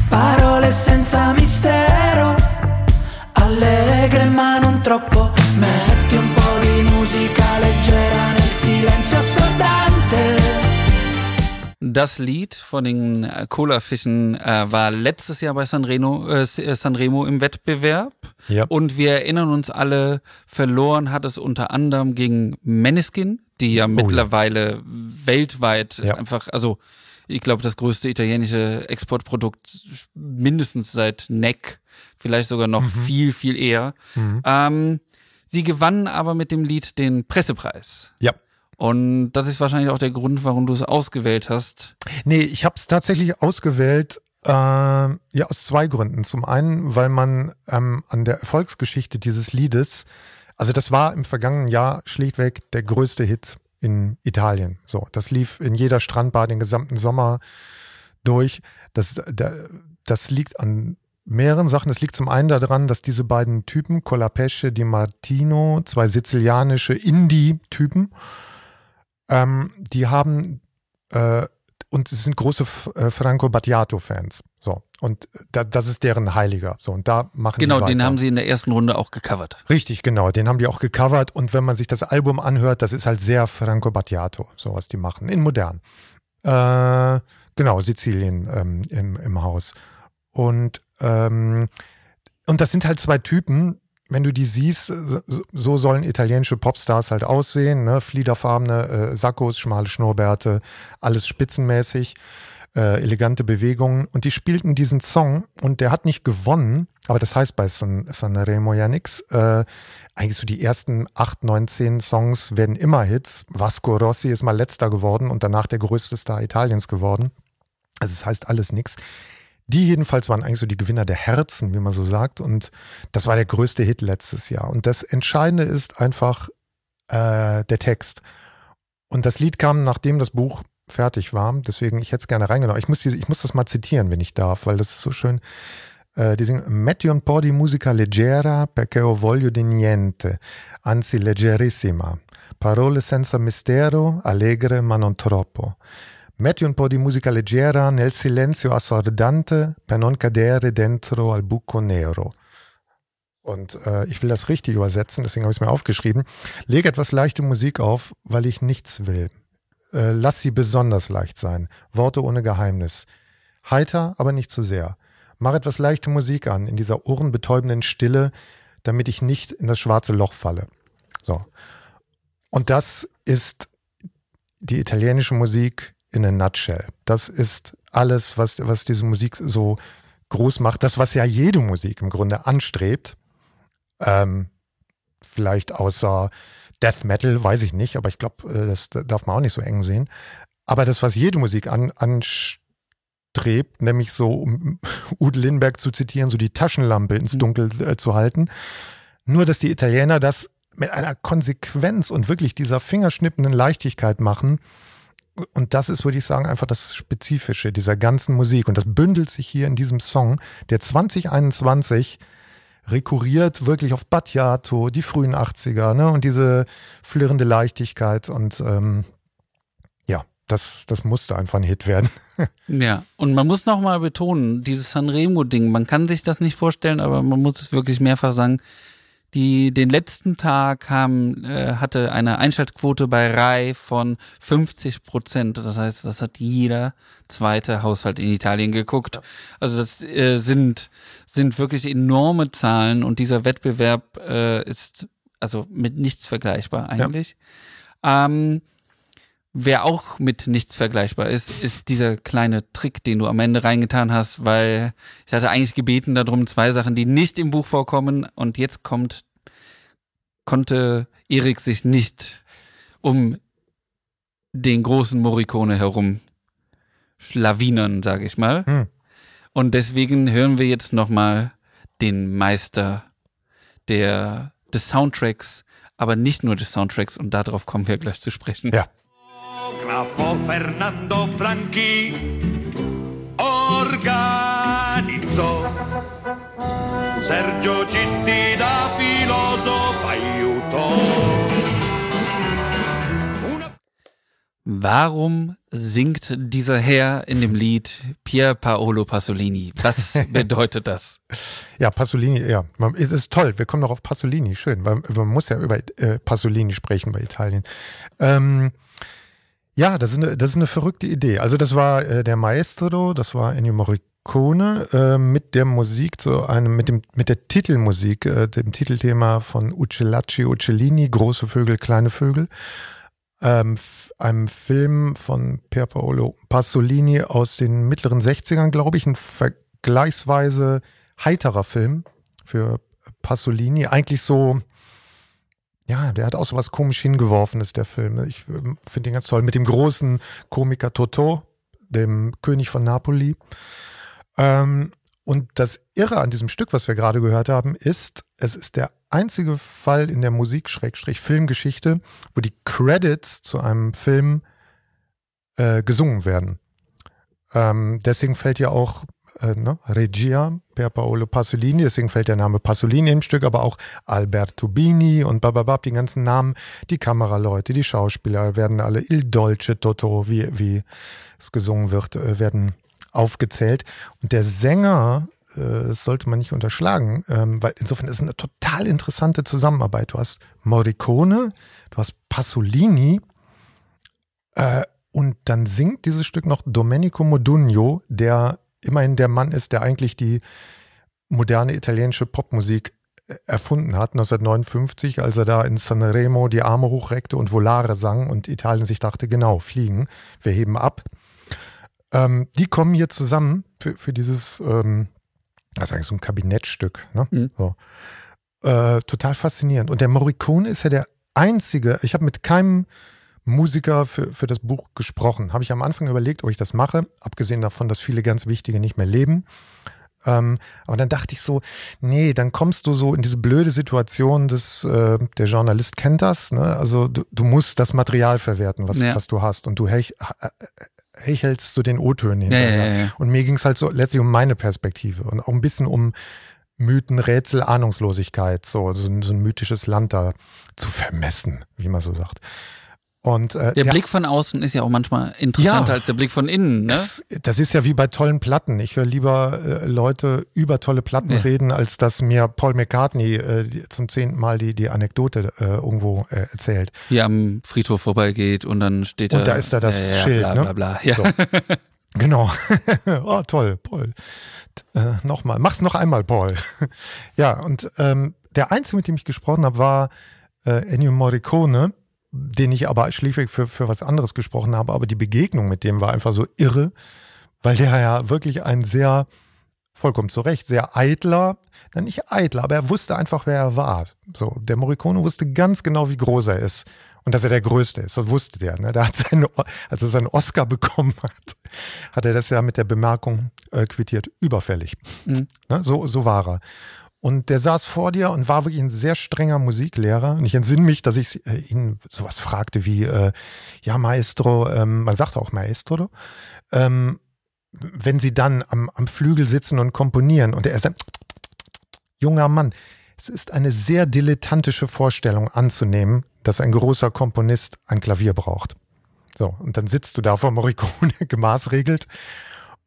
Parole senza mistero, allegre ma non troppo, metti un po' Das Lied von den äh, Cola-Fischen äh, war letztes Jahr bei Sanremo, äh, Sanremo im Wettbewerb. Ja. Und wir erinnern uns alle, verloren hat es unter anderem gegen Meneskin, die ja oh, mittlerweile ja. weltweit ja. einfach, also ich glaube, das größte italienische Exportprodukt mindestens seit Neck, vielleicht sogar noch mhm. viel, viel eher. Mhm. Ähm, sie gewannen aber mit dem Lied den Pressepreis. Ja. Und das ist wahrscheinlich auch der Grund, warum du es ausgewählt hast. Nee, ich habe es tatsächlich ausgewählt, äh, ja, aus zwei Gründen. Zum einen, weil man ähm, an der Erfolgsgeschichte dieses Liedes, also das war im vergangenen Jahr schlichtweg der größte Hit in Italien. So, das lief in jeder Strandbar den gesamten Sommer durch. Das, der, das liegt an mehreren Sachen. Es liegt zum einen daran, dass diese beiden Typen, Colapesce di Martino, zwei sizilianische Indie-Typen, ähm, die haben äh, und sie sind große äh, Franco Battiato-Fans. So. Und da, das ist deren Heiliger. So, und da machen Genau, den haben sie in der ersten Runde auch gecovert. Richtig, genau. Den haben die auch gecovert. Und wenn man sich das Album anhört, das ist halt sehr Franco Battiato, so was die machen. In modern. Äh, genau, Sizilien ähm, im, im Haus. Und, ähm, und das sind halt zwei Typen, wenn du die siehst, so- so sollen italienische Popstars halt aussehen, ne? Fliederfarbene äh, Sakkos, schmale Schnurrbärte, alles spitzenmäßig, äh, elegante Bewegungen. Und die spielten diesen Song und der hat nicht gewonnen, aber das heißt bei San, Sanremo ja nix. Äh, eigentlich so die ersten acht, neun, zehn Songs werden immer Hits. Vasco Rossi ist mal letzter geworden und danach der größte Star Italiens geworden. Also es heißt alles nix. Die jedenfalls waren eigentlich so die Gewinner der Herzen, wie man so sagt. Und das war der größte Hit letztes Jahr. Und das Entscheidende ist einfach äh, der Text. Und das Lied kam, nachdem das Buch fertig war. Deswegen, ich hätte es gerne reingenommen. Ich muss, diese, ich muss das mal zitieren, wenn ich darf, weil das ist so schön. Äh, die singen Metti un po' di musica leggera perché ho voglio di niente, anzi leggerissima. Parole senza mistero, allegre ma non troppo. Metti un po' di musica leggera nel silenzio assordante per non cadere dentro al buco nero. Und äh, ich will das richtig übersetzen, deswegen habe ich es mir aufgeschrieben. Leg etwas leichte Musik auf, weil ich nichts will. Äh, lass sie besonders leicht sein. Worte ohne Geheimnis. Heiter, aber nicht zu sehr. Mach etwas leichte Musik an in dieser ohrenbetäubenden Stille, damit ich nicht in das schwarze Loch falle. So. Und das ist die italienische Musik in a nutshell. Das ist alles, was, was diese Musik so groß macht. Das, was ja jede Musik im Grunde anstrebt. Ähm, vielleicht außer Death Metal, weiß ich nicht, aber ich glaube, äh, das darf man auch nicht so eng sehen. Aber das, was jede Musik an, anstrebt, nämlich so, um [LAUGHS] Ude Lindbergh zu zitieren, so die Taschenlampe ins Dunkel äh, zu halten. Nur, dass die Italiener das mit einer Konsequenz und wirklich dieser fingerschnippenden Leichtigkeit machen. Und das ist, würde ich sagen, einfach das Spezifische dieser ganzen Musik. Und das bündelt sich hier in diesem Song, der 2021 rekurriert wirklich auf Battiato, die frühen 80er, ne? Und diese flirrende Leichtigkeit. Und ähm, ja, das, das musste einfach ein Hit werden. [LAUGHS] Ja, und man muss nochmal betonen, dieses Sanremo-Ding, man kann sich das nicht vorstellen, aber man muss es wirklich mehrfach sagen. Die, den letzten Tag haben, äh, hatte eine Einschaltquote bei RAI von 50 Prozent. Das heißt, das hat jeder zweite Haushalt in Italien geguckt. Also das äh, sind, sind wirklich enorme Zahlen und dieser Wettbewerb äh, ist also mit nichts vergleichbar eigentlich. Ähm, Wer auch mit nichts vergleichbar ist, ist dieser kleine Trick, den du am Ende reingetan hast, weil ich hatte eigentlich gebeten darum, zwei Sachen, die nicht im Buch vorkommen und jetzt kommt, konnte Erik sich nicht um den großen Morricone herum schlawinern, sage ich mal. Hm. Und deswegen hören wir jetzt nochmal den Meister der, des Soundtracks, aber nicht nur des Soundtracks und darauf kommen wir gleich zu sprechen. Ja. Grafo Fernando Franchi organizzò Sergio Citti da filosofo aiutò Warum singt dieser Herr in dem Lied Pier Paolo Pasolini? Was [LAUGHS] bedeutet das? Ja, Pasolini, ja. Man- Es ist toll, wir kommen noch auf Pasolini, schön, weil man muss ja über äh, Pasolini sprechen bei Italien. Ähm, ja, das ist, eine, das ist eine verrückte Idee. Also das war äh, der Maestro, das war Ennio Morricone äh, mit der Musik zu einem, mit dem, mit der Titelmusik, äh, dem Titelthema von Uccellacci, Uccellini, Große Vögel, kleine Vögel. Ähm, einem Film von Pier Paolo Pasolini aus den mittleren 60ern, glaube ich, ein vergleichsweise heiterer Film für Pasolini. Eigentlich so, ja, der hat auch so was komisch hingeworfenes, der Film. Ich ähm, finde ihn ganz toll. Mit dem großen Komiker Totò, dem König von Napoli. Ähm, und das Irre an diesem Stück, was wir gerade gehört haben, ist, es ist der einzige Fall in der Musik-Filmgeschichte, wo die Credits zu einem Film äh, gesungen werden. Ähm, deswegen fällt ja auch äh, ne? Regia per Paolo Pasolini, deswegen fällt der Name Pasolini im Stück, aber auch Alberto Bini und bababab, die ganzen Namen, die Kameraleute, die Schauspieler werden alle Il Dolce Toto, wie, wie es gesungen wird, äh, werden aufgezählt. Und der Sänger, äh, das sollte man nicht unterschlagen, ähm, weil insofern ist es eine total interessante Zusammenarbeit. Du hast Morricone, du hast Pasolini, äh, und dann singt dieses Stück noch Domenico Modugno, der immerhin der Mann ist, der eigentlich die moderne italienische Popmusik äh, erfunden hat, 1959, als er da in Sanremo die Arme hochreckte und Volare sang und Italien sich dachte, genau, fliegen, wir heben ab. Ähm, die kommen hier zusammen für, für dieses, ähm, das ist eigentlich so ein Kabinettstück. Ne? Mhm. So. Äh, total faszinierend. Und der Morricone ist ja der einzige, ich habe mit keinem Musiker für, für das Buch gesprochen. Habe ich am Anfang überlegt, ob ich das mache, abgesehen davon, dass viele ganz wichtige nicht mehr leben. Ähm, aber dann dachte ich so, nee, dann kommst du so in diese blöde Situation, dass äh, der Journalist kennt das, ne? Also du, du musst das Material verwerten, was, ja. was du hast. Und du hech, hechelst so den O-Tönen hinterher. Ja, ja, und mir ging es halt so letztlich um meine Perspektive und auch ein bisschen um Mythen, Rätsel, Ahnungslosigkeit, so, so, so ein mythisches Land da zu vermessen, wie man so sagt. Und, äh, der Blick von außen ist ja auch manchmal interessanter ja, als der Blick von innen. Ne? Es, das ist ja wie bei tollen Platten. Ich höre lieber äh, Leute über tolle Platten ja. reden, als dass mir Paul McCartney äh, die, zum zehnten Mal die, die Anekdote äh, irgendwo äh, erzählt. Hier am Friedhof vorbeigeht und dann steht da. Und da ist da das Schild. Bla, bla, bla, ne? So. [LAUGHS] Genau. [LAUGHS] oh, toll, Paul. Äh, Nochmal. Mach's noch einmal, Paul. [LAUGHS] ja, und ähm, der Einzige, mit dem ich gesprochen habe, war Ennio Morricone den ich aber schlichtweg für, für was anderes gesprochen habe, aber die Begegnung mit dem war einfach so irre, weil der ja wirklich ein sehr, vollkommen zu Recht, sehr eitler, na nicht eitler, aber er wusste einfach, wer er war. So, der Morricone wusste ganz genau, wie groß er ist und dass er der Größte ist. Das wusste der. Ne? Der hat seine, als er seinen Oscar [LAUGHS] bekommen hat, hat er das ja mit der Bemerkung äh, quittiert, überfällig. Mhm. Ne? So, so war er. Und der saß vor dir und war wirklich ein sehr strenger Musiklehrer. Und ich entsinne mich, dass ich äh, ihn sowas fragte wie, äh, ja, Maestro, ähm, man sagt auch Maestro, ähm, wenn sie dann am, am Flügel sitzen und komponieren und er ist ein junger Mann. Es ist eine sehr dilettantische Vorstellung anzunehmen, dass ein großer Komponist ein Klavier braucht. So, und dann sitzt du da vor Morricone [LAUGHS] gemaßregelt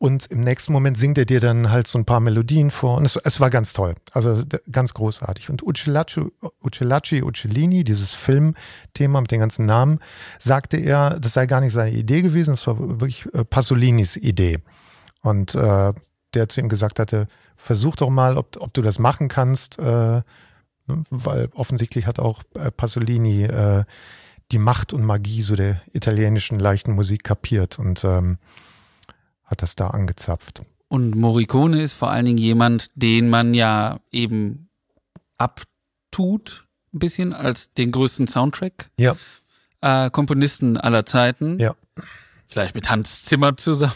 und im nächsten Moment singt er dir dann halt so ein paar Melodien vor. Und es, es war ganz toll. Also ganz großartig. Und Uccelacci, Uccelacci Uccellini, dieses Filmthema mit den ganzen Namen, sagte er, das sei gar nicht seine Idee gewesen, das war wirklich äh, Pasolinis Idee. Und äh, der zu ihm gesagt hatte, versuch doch mal, ob, ob du das machen kannst, äh, ne, weil offensichtlich hat auch äh, Pasolini äh, die Macht und Magie so der italienischen leichten Musik kapiert. Und ähm, hat das da angezapft. Und Morricone ist vor allen Dingen jemand, den man ja eben abtut, ein bisschen, als den größten Soundtrack. Ja. Äh, Komponisten aller Zeiten. Ja. Vielleicht mit Hans Zimmer zusammen.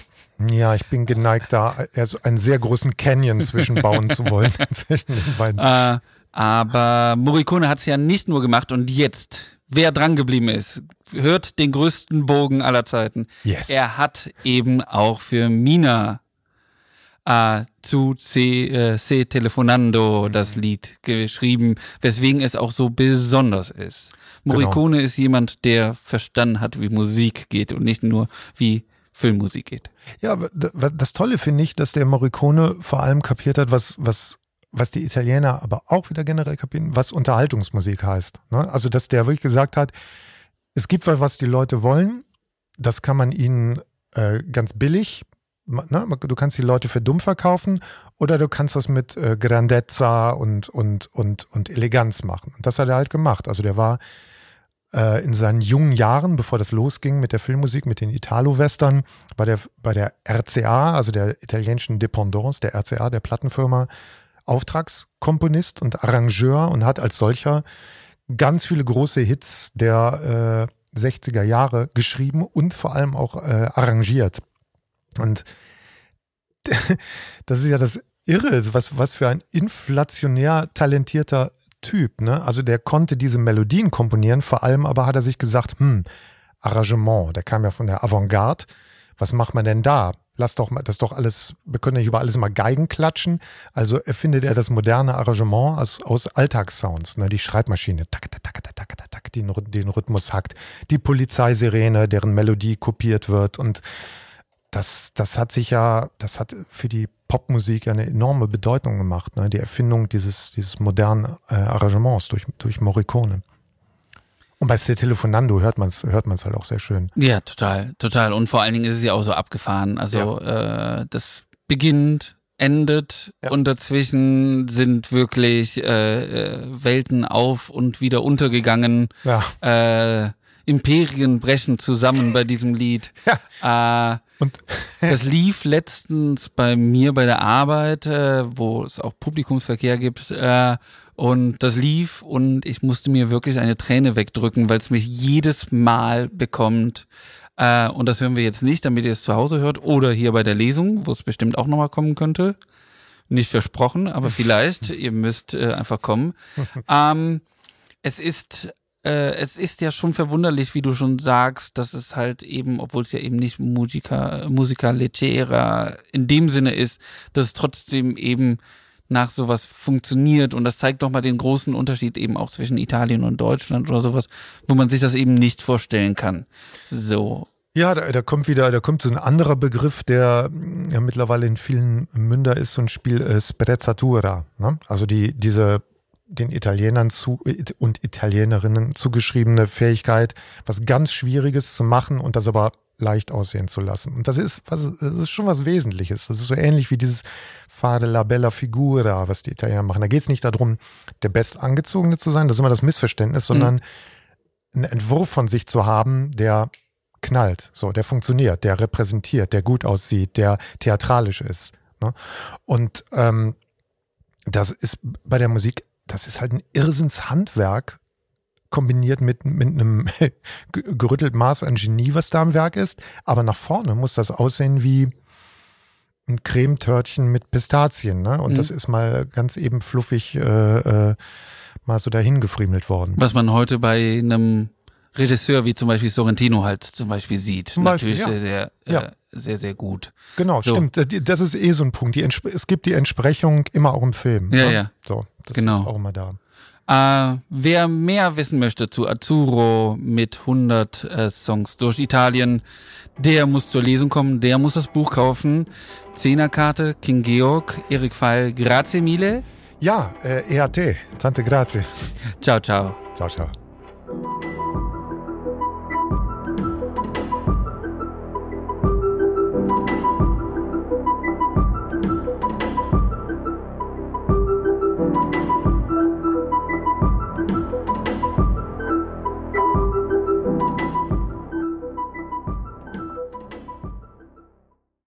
Ja, ich bin geneigt, da also einen sehr großen Canyon zwischenbauen [LAUGHS] zu wollen. [LAUGHS] zwischen den beiden. Äh, aber Morricone hat es ja nicht nur gemacht und jetzt wer dran geblieben ist, hört den größten Bogen aller Zeiten. Yes. Er hat eben auch für Mina äh, zu C, äh, C Telefonando das Lied geschrieben, weswegen es auch so besonders ist. Morricone genau. ist jemand, der verstanden hat, wie Musik geht und nicht nur wie Filmmusik geht. Ja, das Tolle finde ich, dass der Morricone vor allem kapiert hat, was, was was die Italiener aber auch wieder generell kapieren, was Unterhaltungsmusik heißt. Ne? Also, dass der wirklich gesagt hat, es gibt was, was die Leute wollen, das kann man ihnen äh, ganz billig, ne? du kannst die Leute für dumm verkaufen oder du kannst das mit äh, Grandezza und, und, und, und Eleganz machen. Und das hat er halt gemacht. Also der war äh, in seinen jungen Jahren, bevor das losging mit der Filmmusik, mit den Italo-Western, bei der, bei der RCA, also der italienischen Dependance, der RCA, der Plattenfirma, Auftragskomponist und Arrangeur und hat als solcher ganz viele große Hits der äh, 60er Jahre geschrieben und vor allem auch äh, arrangiert. Und [LAUGHS] das ist ja das Irre, was, was für ein inflationär talentierter Typ. Ne? Also der konnte diese Melodien komponieren, vor allem aber hat er sich gesagt, hm, Arrangement, der kam ja von der Avantgarde, was macht man denn da? Lass doch mal, das doch alles, wir können nicht über alles immer Geigen klatschen. Also erfindet er das moderne Arrangement aus, aus Alltagssounds, ne? die Schreibmaschine, tak, tak, tak, tak, tak, tak, die den Rhythmus hackt, die Polizeisirene, deren Melodie kopiert wird und das, das hat sich ja, das hat für die Popmusik eine enorme Bedeutung gemacht, ne? die Erfindung dieses, dieses modernen äh, Arrangements durch, durch Morricone. Und bei Telefonando hört man es hört man's halt auch sehr schön. Ja, total, total. Und vor allen Dingen ist es ja auch so abgefahren. Also ja. äh, das beginnt, endet ja. und dazwischen sind wirklich äh, äh Welten auf und wieder untergegangen. Ja. Äh, Imperien brechen zusammen bei diesem Lied. Ja. Äh, und [LAUGHS] das lief letztens bei mir bei der Arbeit, äh, wo es auch Publikumsverkehr gibt. Äh, und das lief und ich musste mir wirklich eine Träne wegdrücken, weil es mich jedes Mal bekommt. Äh, und das hören wir jetzt nicht, damit ihr es zu Hause hört oder hier bei der Lesung, wo es bestimmt auch nochmal kommen könnte. Nicht versprochen, aber [LAUGHS] vielleicht. ihr müsst äh, einfach kommen. Ähm, es ist äh, es ist ja schon verwunderlich, wie du schon sagst, dass es halt eben, obwohl es ja eben nicht Musica, Musica leggera in dem Sinne ist, dass es trotzdem eben nach sowas funktioniert. Und das zeigt doch mal den großen Unterschied eben auch zwischen Italien und Deutschland oder sowas, wo man sich das eben nicht vorstellen kann. So. Ja, da, da kommt wieder, da kommt so ein anderer Begriff, der ja mittlerweile in vielen Münder ist, so ein Spiel äh, Sprezzatura. Ne? Also die, diese den Italienern zu, und Italienerinnen zugeschriebene Fähigkeit, was ganz Schwieriges zu machen und das aber leicht aussehen zu lassen. Und das ist, was, das ist schon was Wesentliches. Das ist so ähnlich wie dieses Fare la bella figura, was die Italiener machen. Da geht es nicht darum, der Bestangezogene zu sein, das ist immer das Missverständnis, sondern mhm. einen Entwurf von sich zu haben, der knallt, so, der funktioniert, der repräsentiert, der gut aussieht, der theatralisch ist. Ne? Und ähm, das ist bei der Musik, das ist halt ein Irrsinnshandwerk, kombiniert mit, mit einem [LAUGHS] gerüttelten Maß an Genie, was da am Werk ist. Aber nach vorne muss das aussehen wie ein Cremetörtchen mit Pistazien. Ne? Und mhm. das ist mal ganz eben fluffig äh, äh, mal so dahin gefriemelt worden. Was man heute bei einem Regisseur wie zum Beispiel Sorrentino halt zum Beispiel sieht. Zum Natürlich Beispiel, ja. sehr, sehr, ja. äh, sehr, sehr gut. Genau, so. stimmt. Das ist eh so ein Punkt. Die es gibt die Entsprechung immer auch im Film. Ja, ne? ja. So, das genau. ist auch immer da. Äh, wer mehr wissen möchte zu Azzurro mit 100 äh, Songs durch Italien, der muss zur Lesung kommen, der muss das Buch kaufen. Zehnerkarte, King Georg, Erik Pfeil, grazie mille. Ja, äh, EAT, tante grazie. Ciao, ciao. Ciao, ciao.